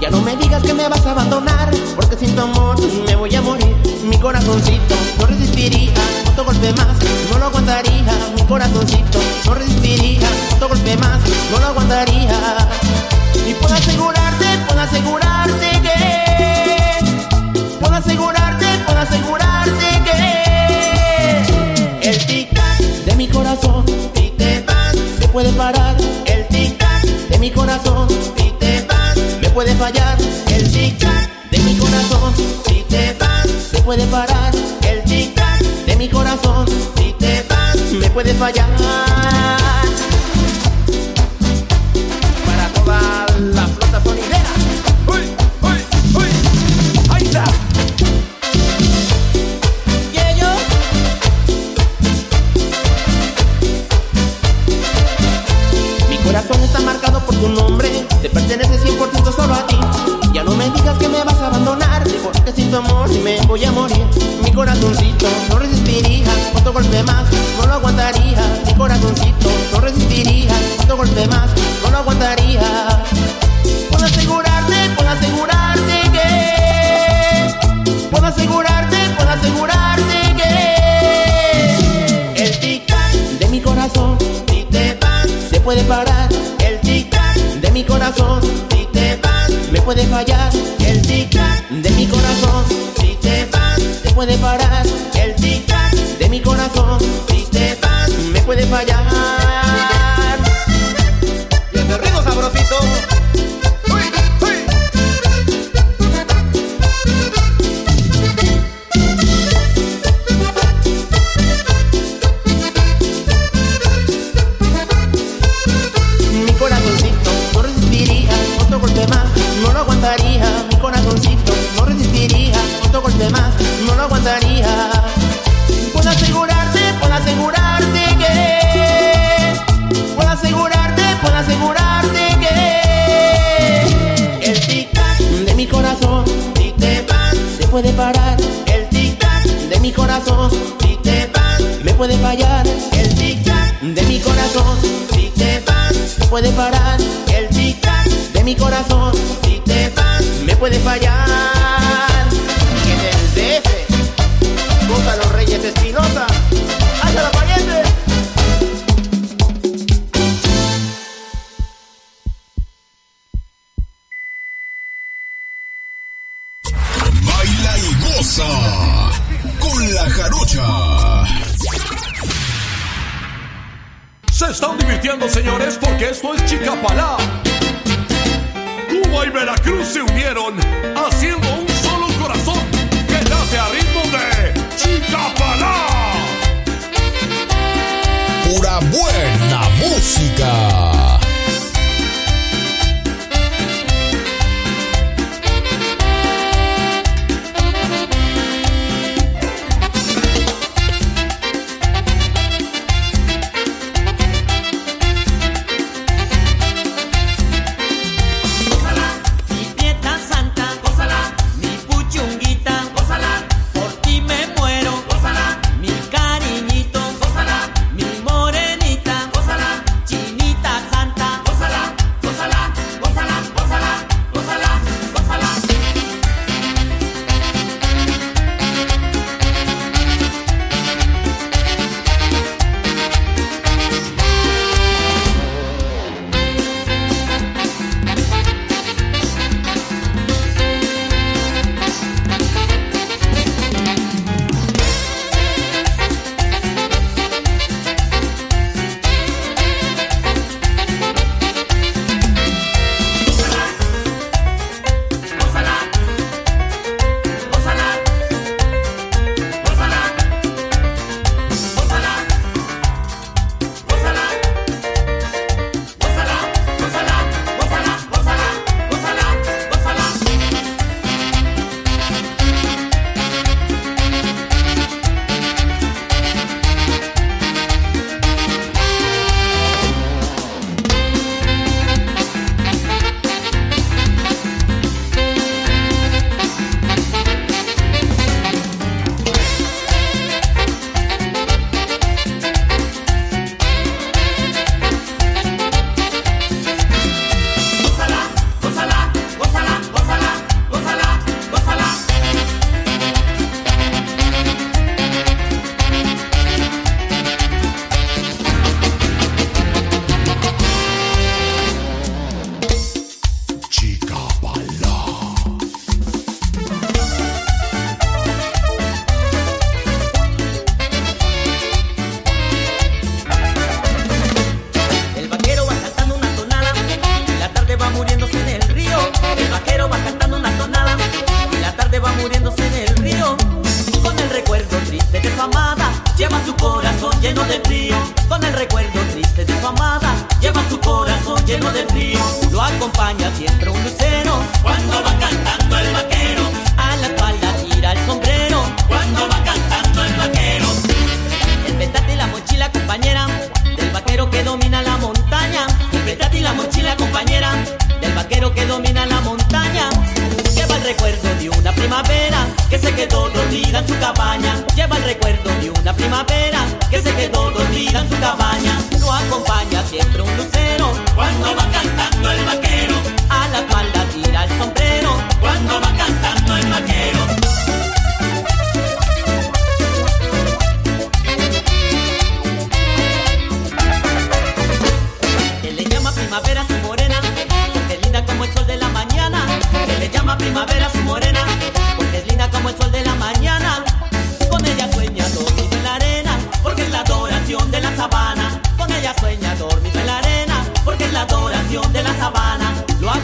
Ya no me digas que me vas a abandonar, porque sin tu amor me voy a morir. Mi corazoncito no resistiría otro golpe más, no lo aguantaría. Mi corazoncito no resistiría otro golpe más, no lo aguantaría. Y puedo asegurarte, puedo asegurarte que, puedo asegurarte, puedo asegurarte que el tic-tac de mi corazón, si te vas, se puede parar. Corazón, si te vas, me puede fallar. El tic-tac de mi corazón, si te vas, se puede parar. El tic-tac de mi corazón, si te vas, me puede fallar. Para toda la flota sonidera. Tu nombre, te pertenece 100% solo a ti. Ya no me digas que me vas a abandonar, porque sin tu amor me voy a morir. Mi corazoncito no resistiría otro golpe más, no lo aguantaría. Mi corazoncito no resistiría otro golpe más, no lo aguantaría. Puedo asegurarte, puedo asegurarte que, puedo asegurarte, puedo asegurarte que el tic-tac de mi corazón, si te vas, se puede parar. Corazón, si te vas, me puede fallar. El tic-tac de mi corazón, si te vas, se puede parar. El tic-tac de mi corazón, si te vas, me puede fallar. puede parar el tic-tac de mi corazón. Si te vas, me puede fallar el tic-tac de mi corazón. Si te vas, no puede parar el tic-tac de mi corazón. Si te vas, me puede fallar. En el DF, Boca los Reyes Espinosa, hasta la pared. Jarocha. Se están divirtiendo, señores, porque esto es Chicapalá. Cuba y Veracruz se unieron haciendo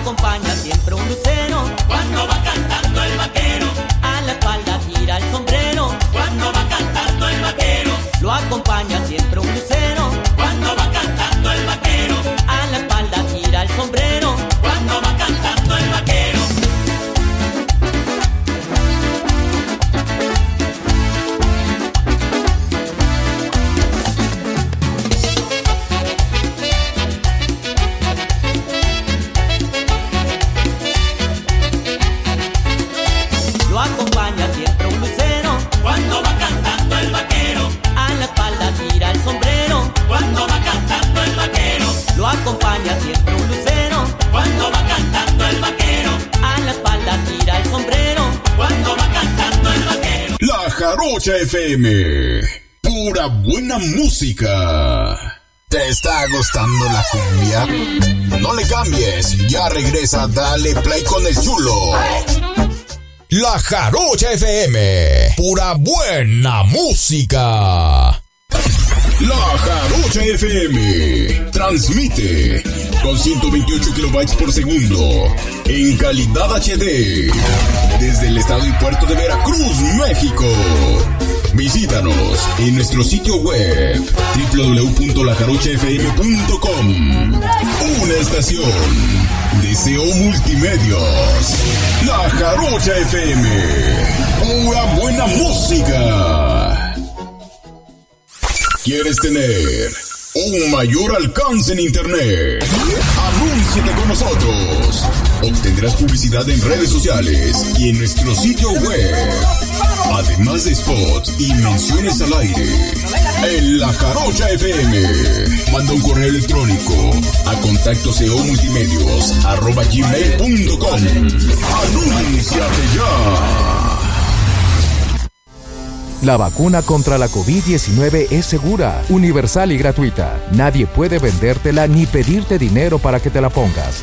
acompaña siempre un lucero. FM. Pura buena música. ¿Te está gustando la cumbia? No le cambies, ya regresa, dale play con el chulo. La Jarocha FM. Pura buena música. La Jarocha FM transmite con 128 kilobytes por segundo en calidad HD desde el estado y puerto de Veracruz, México. Visítanos en nuestro sitio web www.lajarochafm.com. Una estación de SEO Multimedios. La Jarocha FM. Pura buena música. ¿Quieres tener un mayor alcance en Internet? Anúnciate con nosotros. Obtendrás publicidad en redes sociales y en nuestro sitio web. Además de spots y menciones al aire. En La Jarocha FM. Manda un correo electrónico a contacto multimedios arroba gmail.com. Anúnciate ya. La vacuna contra la COVID-19 es segura, universal y gratuita. Nadie puede vendértela ni pedirte dinero para que te la pongas.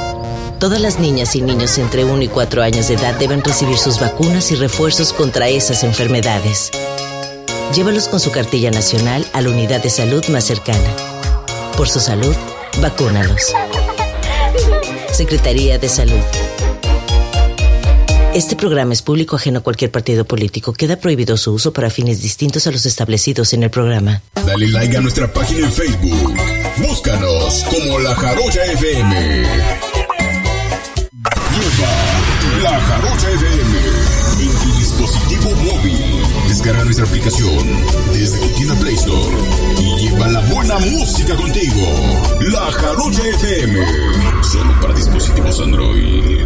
Todas las niñas y niños entre 1 y 4 años de edad deben recibir sus vacunas y refuerzos contra esas enfermedades. Llévalos con su cartilla nacional a la unidad de salud más cercana. Por su salud, vacúnalos. Secretaría de Salud. Este programa es público ajeno a cualquier partido político. Queda prohibido su uso para fines distintos a los establecidos en el programa. Dale like a nuestra página en Facebook. Búscanos como La Jarocha FM. Lleva La Jarocha FM en tu dispositivo móvil. Descarga nuestra aplicación desde tu tienda Play Store y lleva la buena música contigo. La Jarocha FM. Solo para dispositivos Android.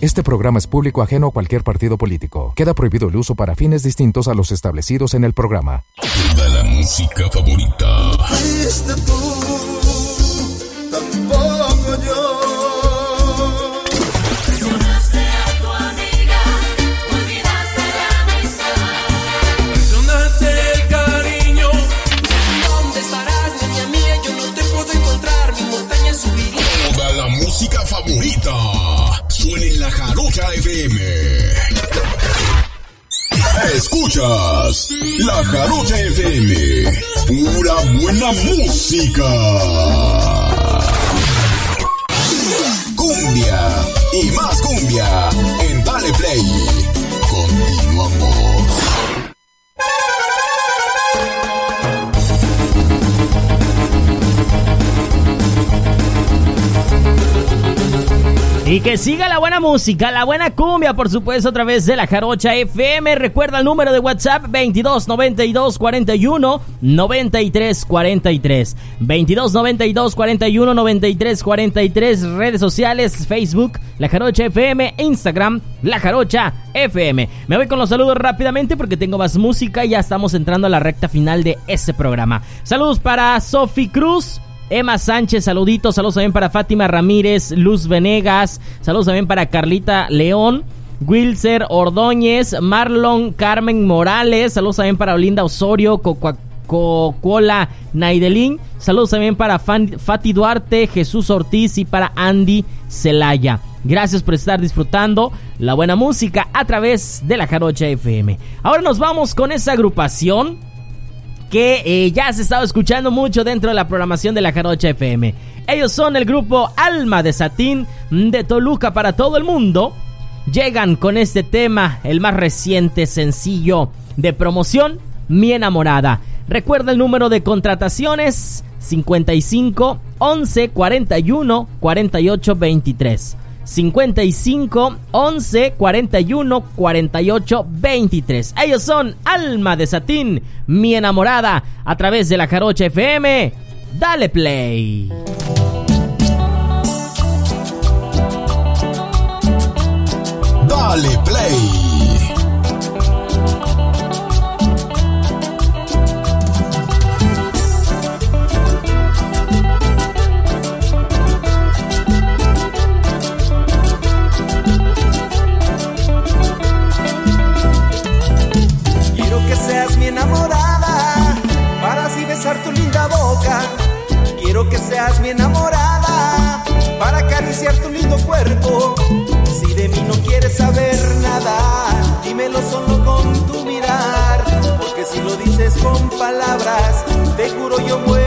Este programa es público ajeno a cualquier partido político. Queda prohibido el uso para fines distintos a los establecidos en el programa. Toda la música favorita. Fuiste tú, tampoco yo. Traicionaste a tu amiga, olvidaste la amistad. Traicionaste el cariño. ¿Dónde estarás, niña mía? Yo no te puedo encontrar. Mi montaña subiría. Toda la música favorita. Suena en la Jarocha FM. Escuchas La Jarocha FM. Pura buena música. Cumbia y más cumbia en Dale Play. Y que siga la buena música, la buena cumbia, por supuesto, a través de la Jarocha FM. Recuerda el número de WhatsApp 22 92 41 93 43. 22 92 41 93 43. Redes sociales, Facebook, La Jarocha FM, Instagram, La Jarocha FM. Me voy con los saludos rápidamente porque tengo más música y ya estamos entrando a la recta final de este programa. Saludos para Sofi Cruz. Emma Sánchez, saluditos, saludos también para Fátima Ramírez, Luz Venegas, saludos también para Carlita León. Wilser Ordóñez, Marlon Carmen Morales, saludos también para Olinda Osorio, Cocola Naidelín, saludos también para Fati Duarte, Jesús Ortiz y para Andy Celaya. Gracias por estar disfrutando la buena música a través de la Jarocha FM. Ahora nos vamos con esa agrupación que eh, ya se estado escuchando mucho dentro de la programación de la Jarocha FM. Ellos son el grupo Alma de Satín de Toluca para todo el mundo. Llegan con este tema, el más reciente sencillo de promoción, Mi enamorada. Recuerda el número de contrataciones 55 11 41 48 23. 55 11 41 48 23. Ellos son Alma de Satín, mi enamorada, a través de la Jarocha FM. Dale play. Dale play. Quiero que seas mi enamorada para acariciar tu lindo cuerpo. Si de mí no quieres saber nada, dímelo solo con tu mirar. Porque si lo dices con palabras, te juro yo muero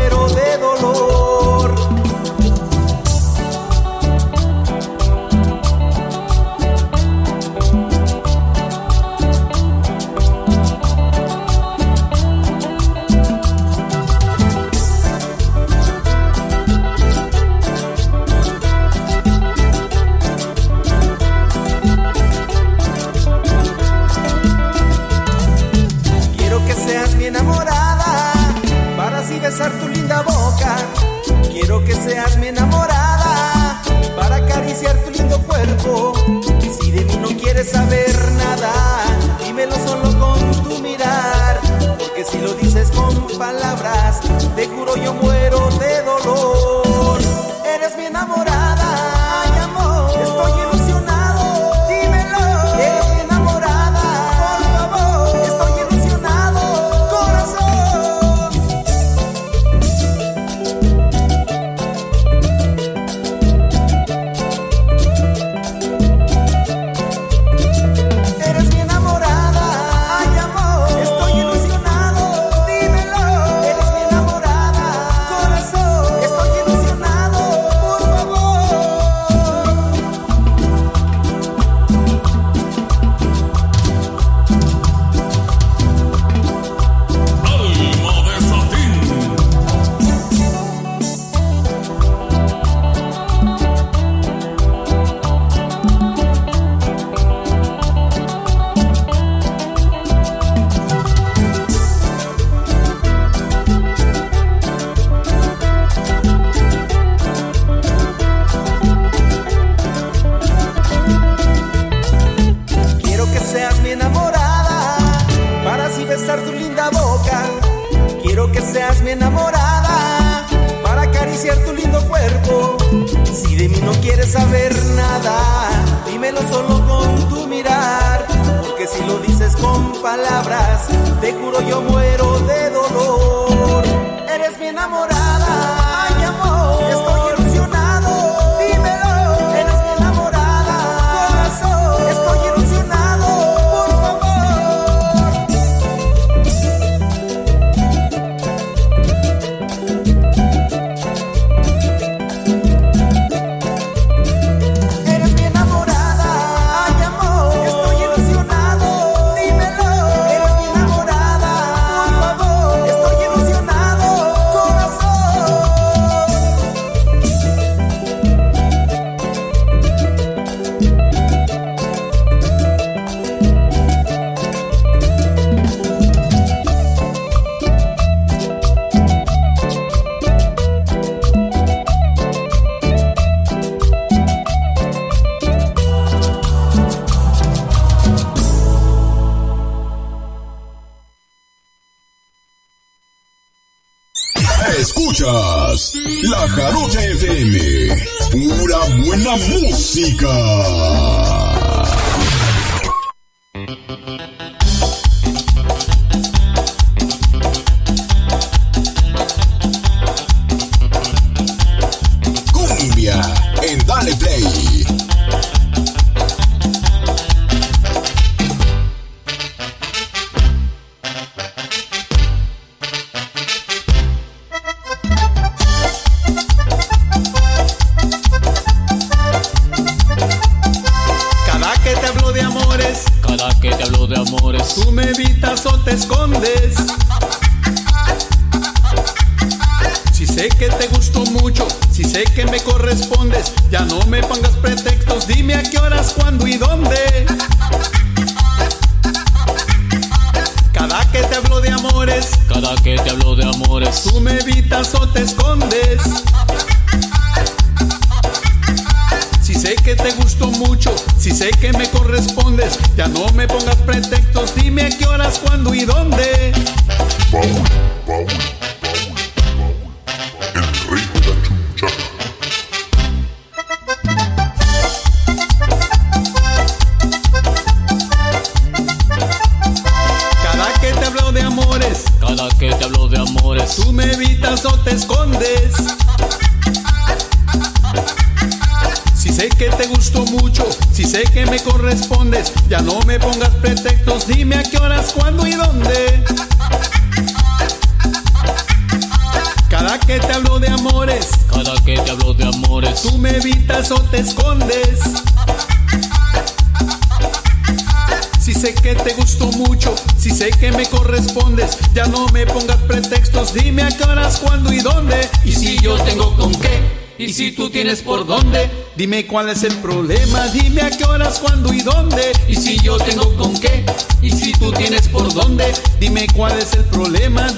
música. Tú tienes por dónde, dime cuál es el problema, dime a qué horas, cuándo y dónde. Y si yo tengo con qué, y si tú tienes por dónde, dime cuál es el problema,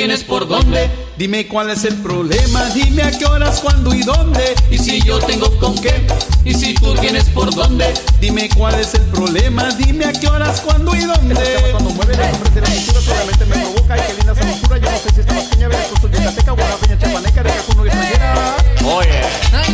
tienes por dónde, dime cuál es el problema, dime a qué horas, cuándo y dónde. Y si yo tengo con qué, y si tú tienes por dónde, dime cuál es el problema, dime a qué horas, cuándo y dónde. Cuando mueve hombres de la cintura, solamente me provoca y qué linda sabrosura. Yo no sé si esta masqueña, Veracruz, Yucateca, Oaxaca, Chapaneca, de Cacuno, extranjera. Oye. Estás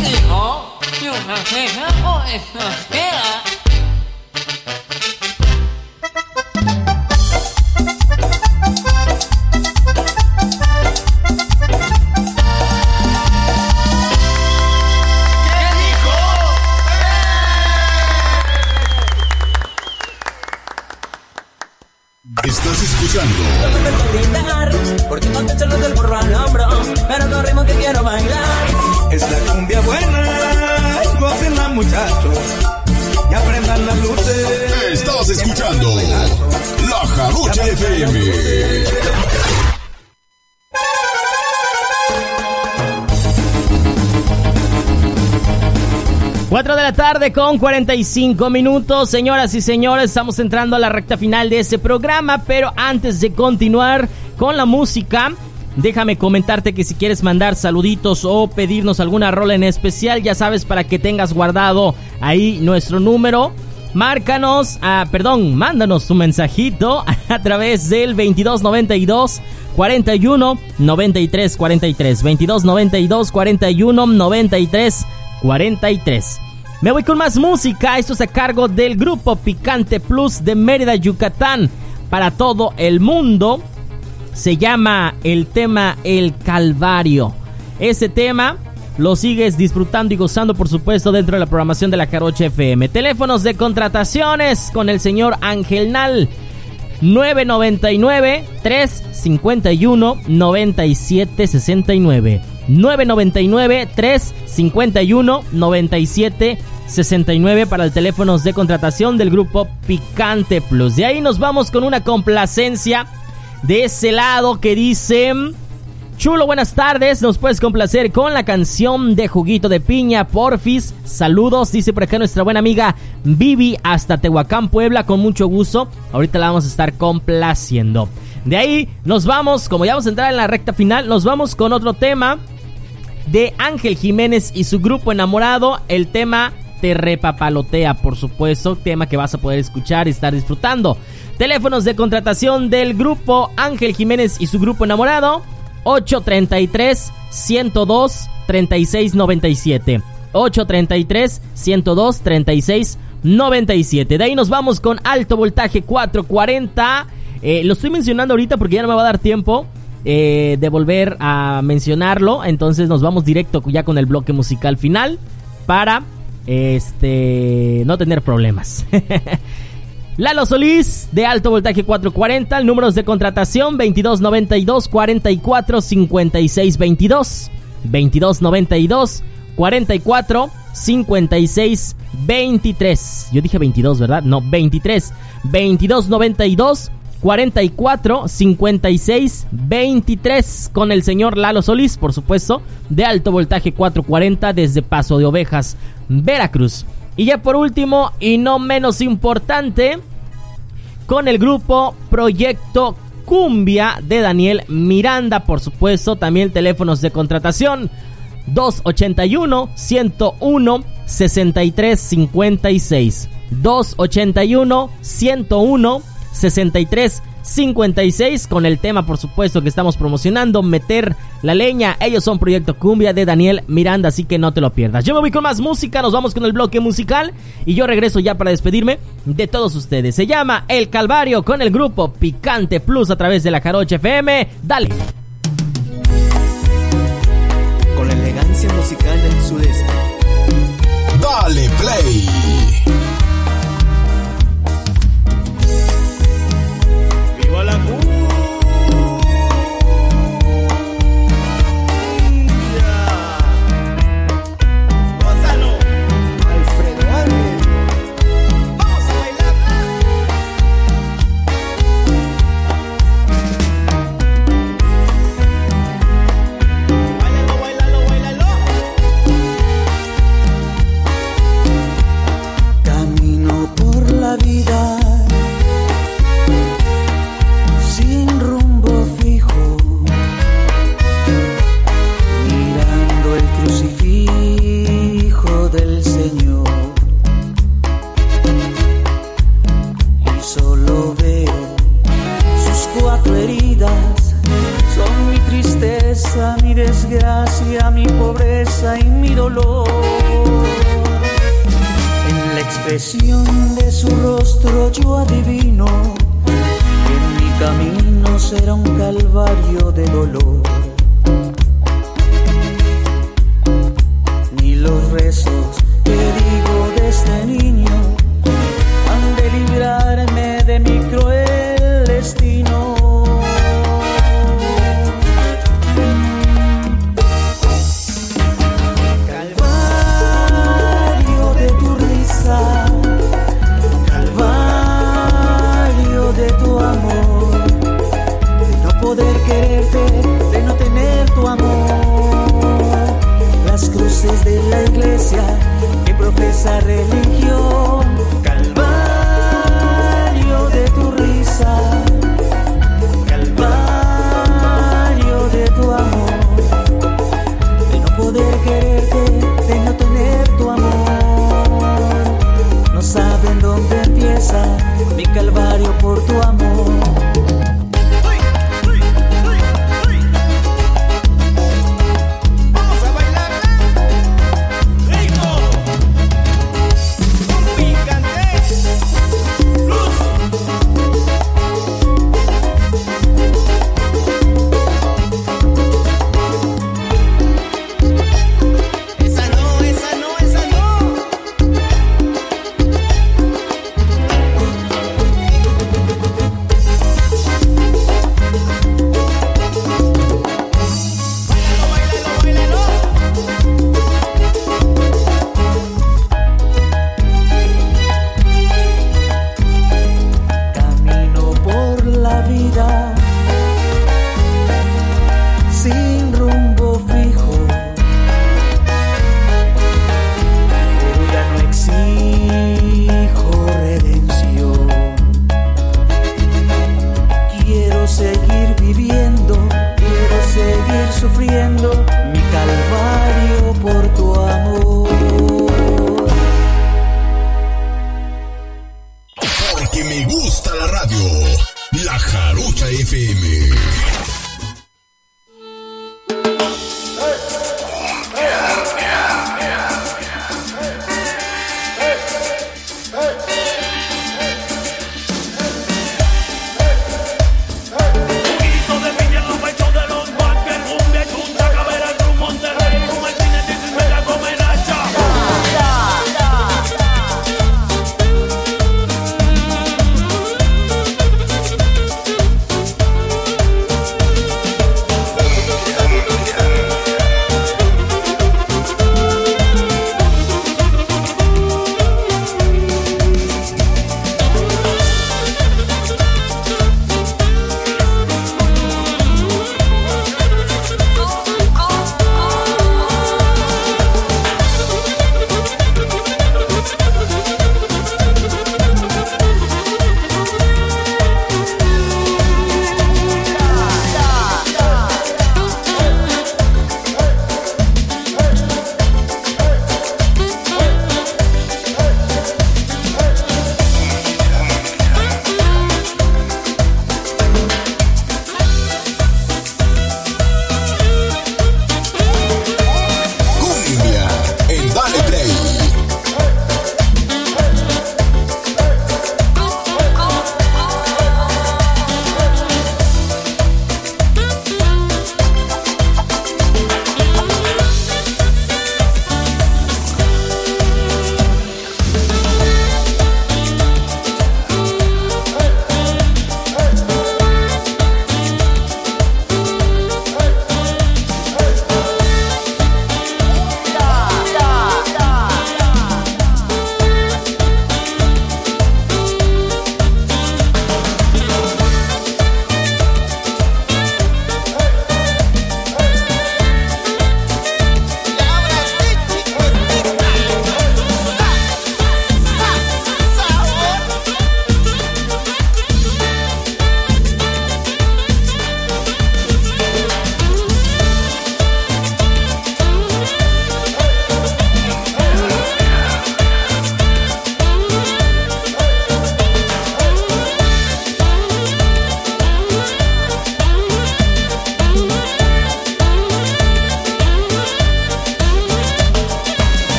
tarde con 45 minutos. Señoras y señores, estamos entrando a la recta final de este programa, pero antes de continuar con la música, déjame comentarte que si quieres mandar saluditos o pedirnos alguna rola en especial, ya sabes para que tengas guardado ahí nuestro número. Márcanos, ah, perdón, mándanos tu mensajito a través del 2292 41 93 43 2292 41 93 43. Me voy con más música. Esto es a cargo del grupo Picante Plus de Mérida, Yucatán. Para todo el mundo. Se llama el tema El Calvario. Ese tema lo sigues disfrutando y gozando, por supuesto, dentro de la programación de la Carocha FM. Teléfonos de contrataciones con el señor Ángel Nal. 999 351 9769 999 351 9769 para el teléfonos de contratación del grupo Picante Plus. De ahí nos vamos con una complacencia de ese lado que dice Chulo, buenas tardes. Nos puedes complacer con la canción de Juguito de Piña, Porfis. Saludos, dice por acá nuestra buena amiga Vivi hasta Tehuacán, Puebla, con mucho gusto. Ahorita la vamos a estar complaciendo. De ahí nos vamos, como ya vamos a entrar en la recta final, nos vamos con otro tema. De Ángel Jiménez y su grupo enamorado. El tema te repapalotea, por supuesto, tema que vas a poder escuchar y estar disfrutando. Teléfonos de contratación del grupo Ángel Jiménez y su grupo enamorado 833 102 3697. 833 102 3697. De ahí nos vamos con alto voltaje 440. Eh, lo estoy mencionando ahorita porque ya no me va a dar tiempo eh, de volver a mencionarlo. Entonces nos vamos directo ya con el bloque musical final para este no tener problemas. Lalo Solís de Alto Voltaje 440, números de contratación 2292 44 56 22 2292 44 56 23. Yo dije 22, ¿verdad? No, 23. 2292 44 56 23 con el señor Lalo Solís, por supuesto, de alto voltaje 440 desde Paso de Ovejas, Veracruz. Y ya por último, y no menos importante, con el grupo Proyecto Cumbia de Daniel Miranda, por supuesto, también teléfonos de contratación 281 101 6356 281 101 6356 con el tema por supuesto que estamos promocionando meter la leña. Ellos son Proyecto Cumbia de Daniel Miranda así que no te lo pierdas. Yo me voy con más música nos vamos con el bloque musical y yo regreso ya para despedirme de todos ustedes. Se llama El Calvario con el grupo Picante Plus a través de la Jarocha FM dale. Con la elegancia musical del sudeste. Dale Play mi desgracia, mi pobreza y mi dolor. En la expresión de su rostro yo adivino que mi camino será un calvario de dolor.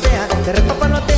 Repapalotea, te repapalotea, te repapalotea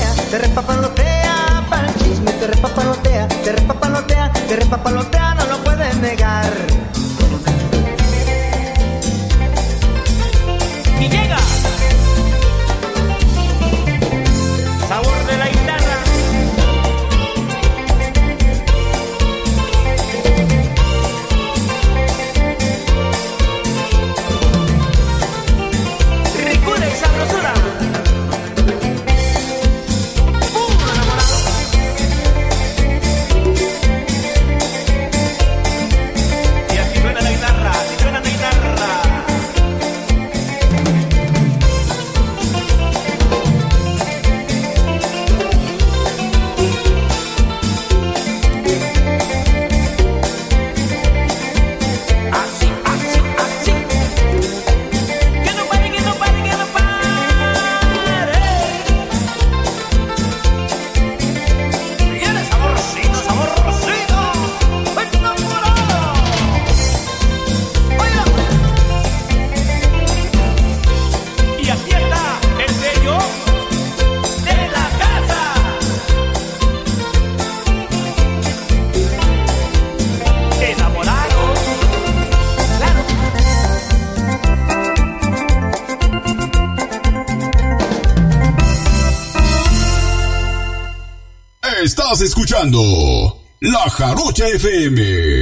La Jarocha FM.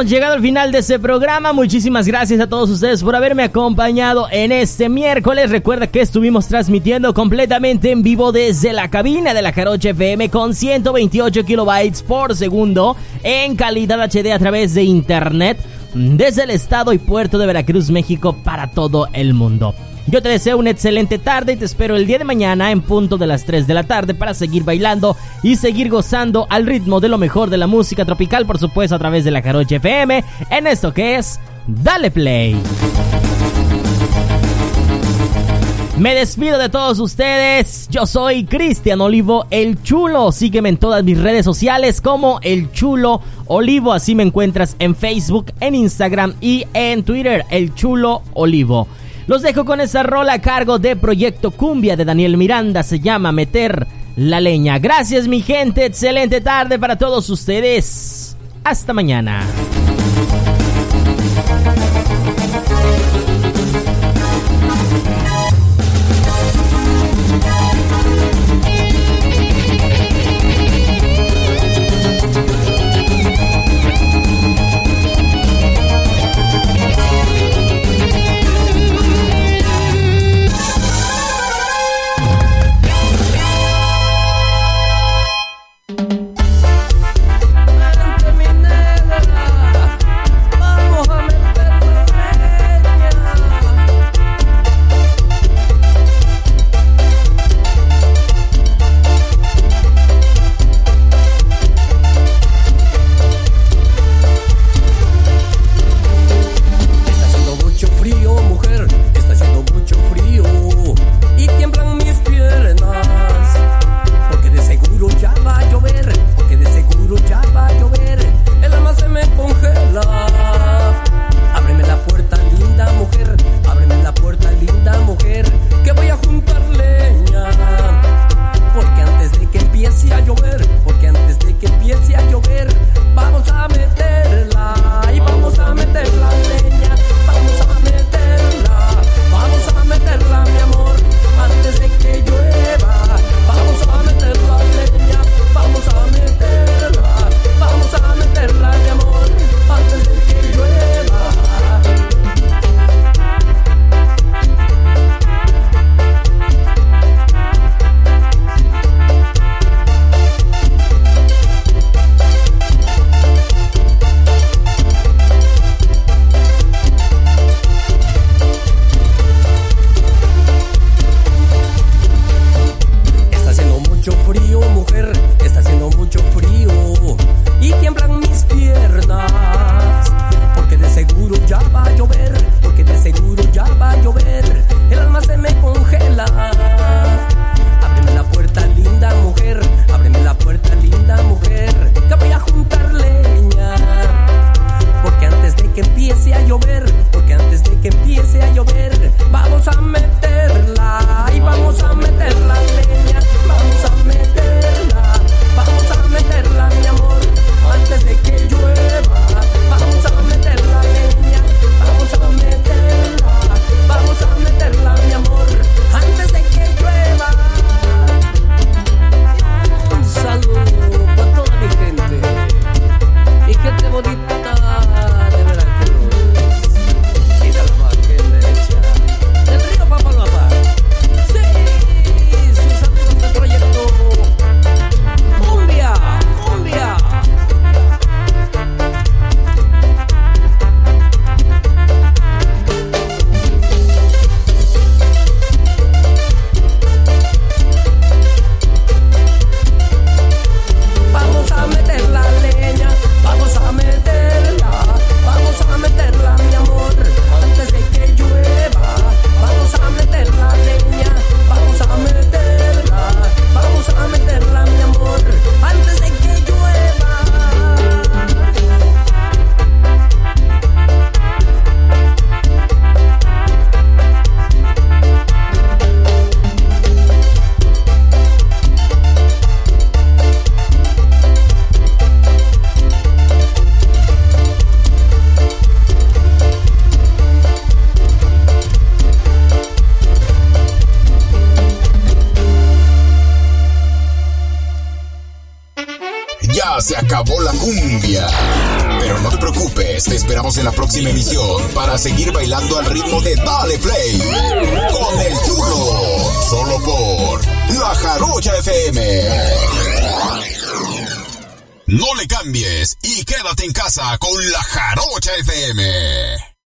Hemos llegado al final de este programa. Muchísimas gracias a todos ustedes por haberme acompañado en este miércoles. Recuerda que estuvimos transmitiendo completamente en vivo desde la cabina de la Jarocha FM con 128 kilobytes por segundo en calidad HD a través de internet desde el estado y puerto de Veracruz, México para todo el mundo. Yo te deseo una excelente tarde y te espero el día de mañana en punto de las 3 de la tarde para seguir bailando y seguir gozando al ritmo de lo mejor de la música tropical, por supuesto a través de la Jarocha FM, en esto que es Dale Play. Me despido de todos ustedes. Yo soy Cristian Olivo el Chulo. Sígueme en todas mis redes sociales como el Chulo Olivo. Así me encuentras en Facebook, en Instagram y en Twitter, el Chulo Olivo. Los dejo con esa rola a cargo de Proyecto Cumbia de Daniel Miranda. Se llama Meter la leña. Gracias mi gente. Excelente tarde para todos ustedes. Hasta mañana. Seguir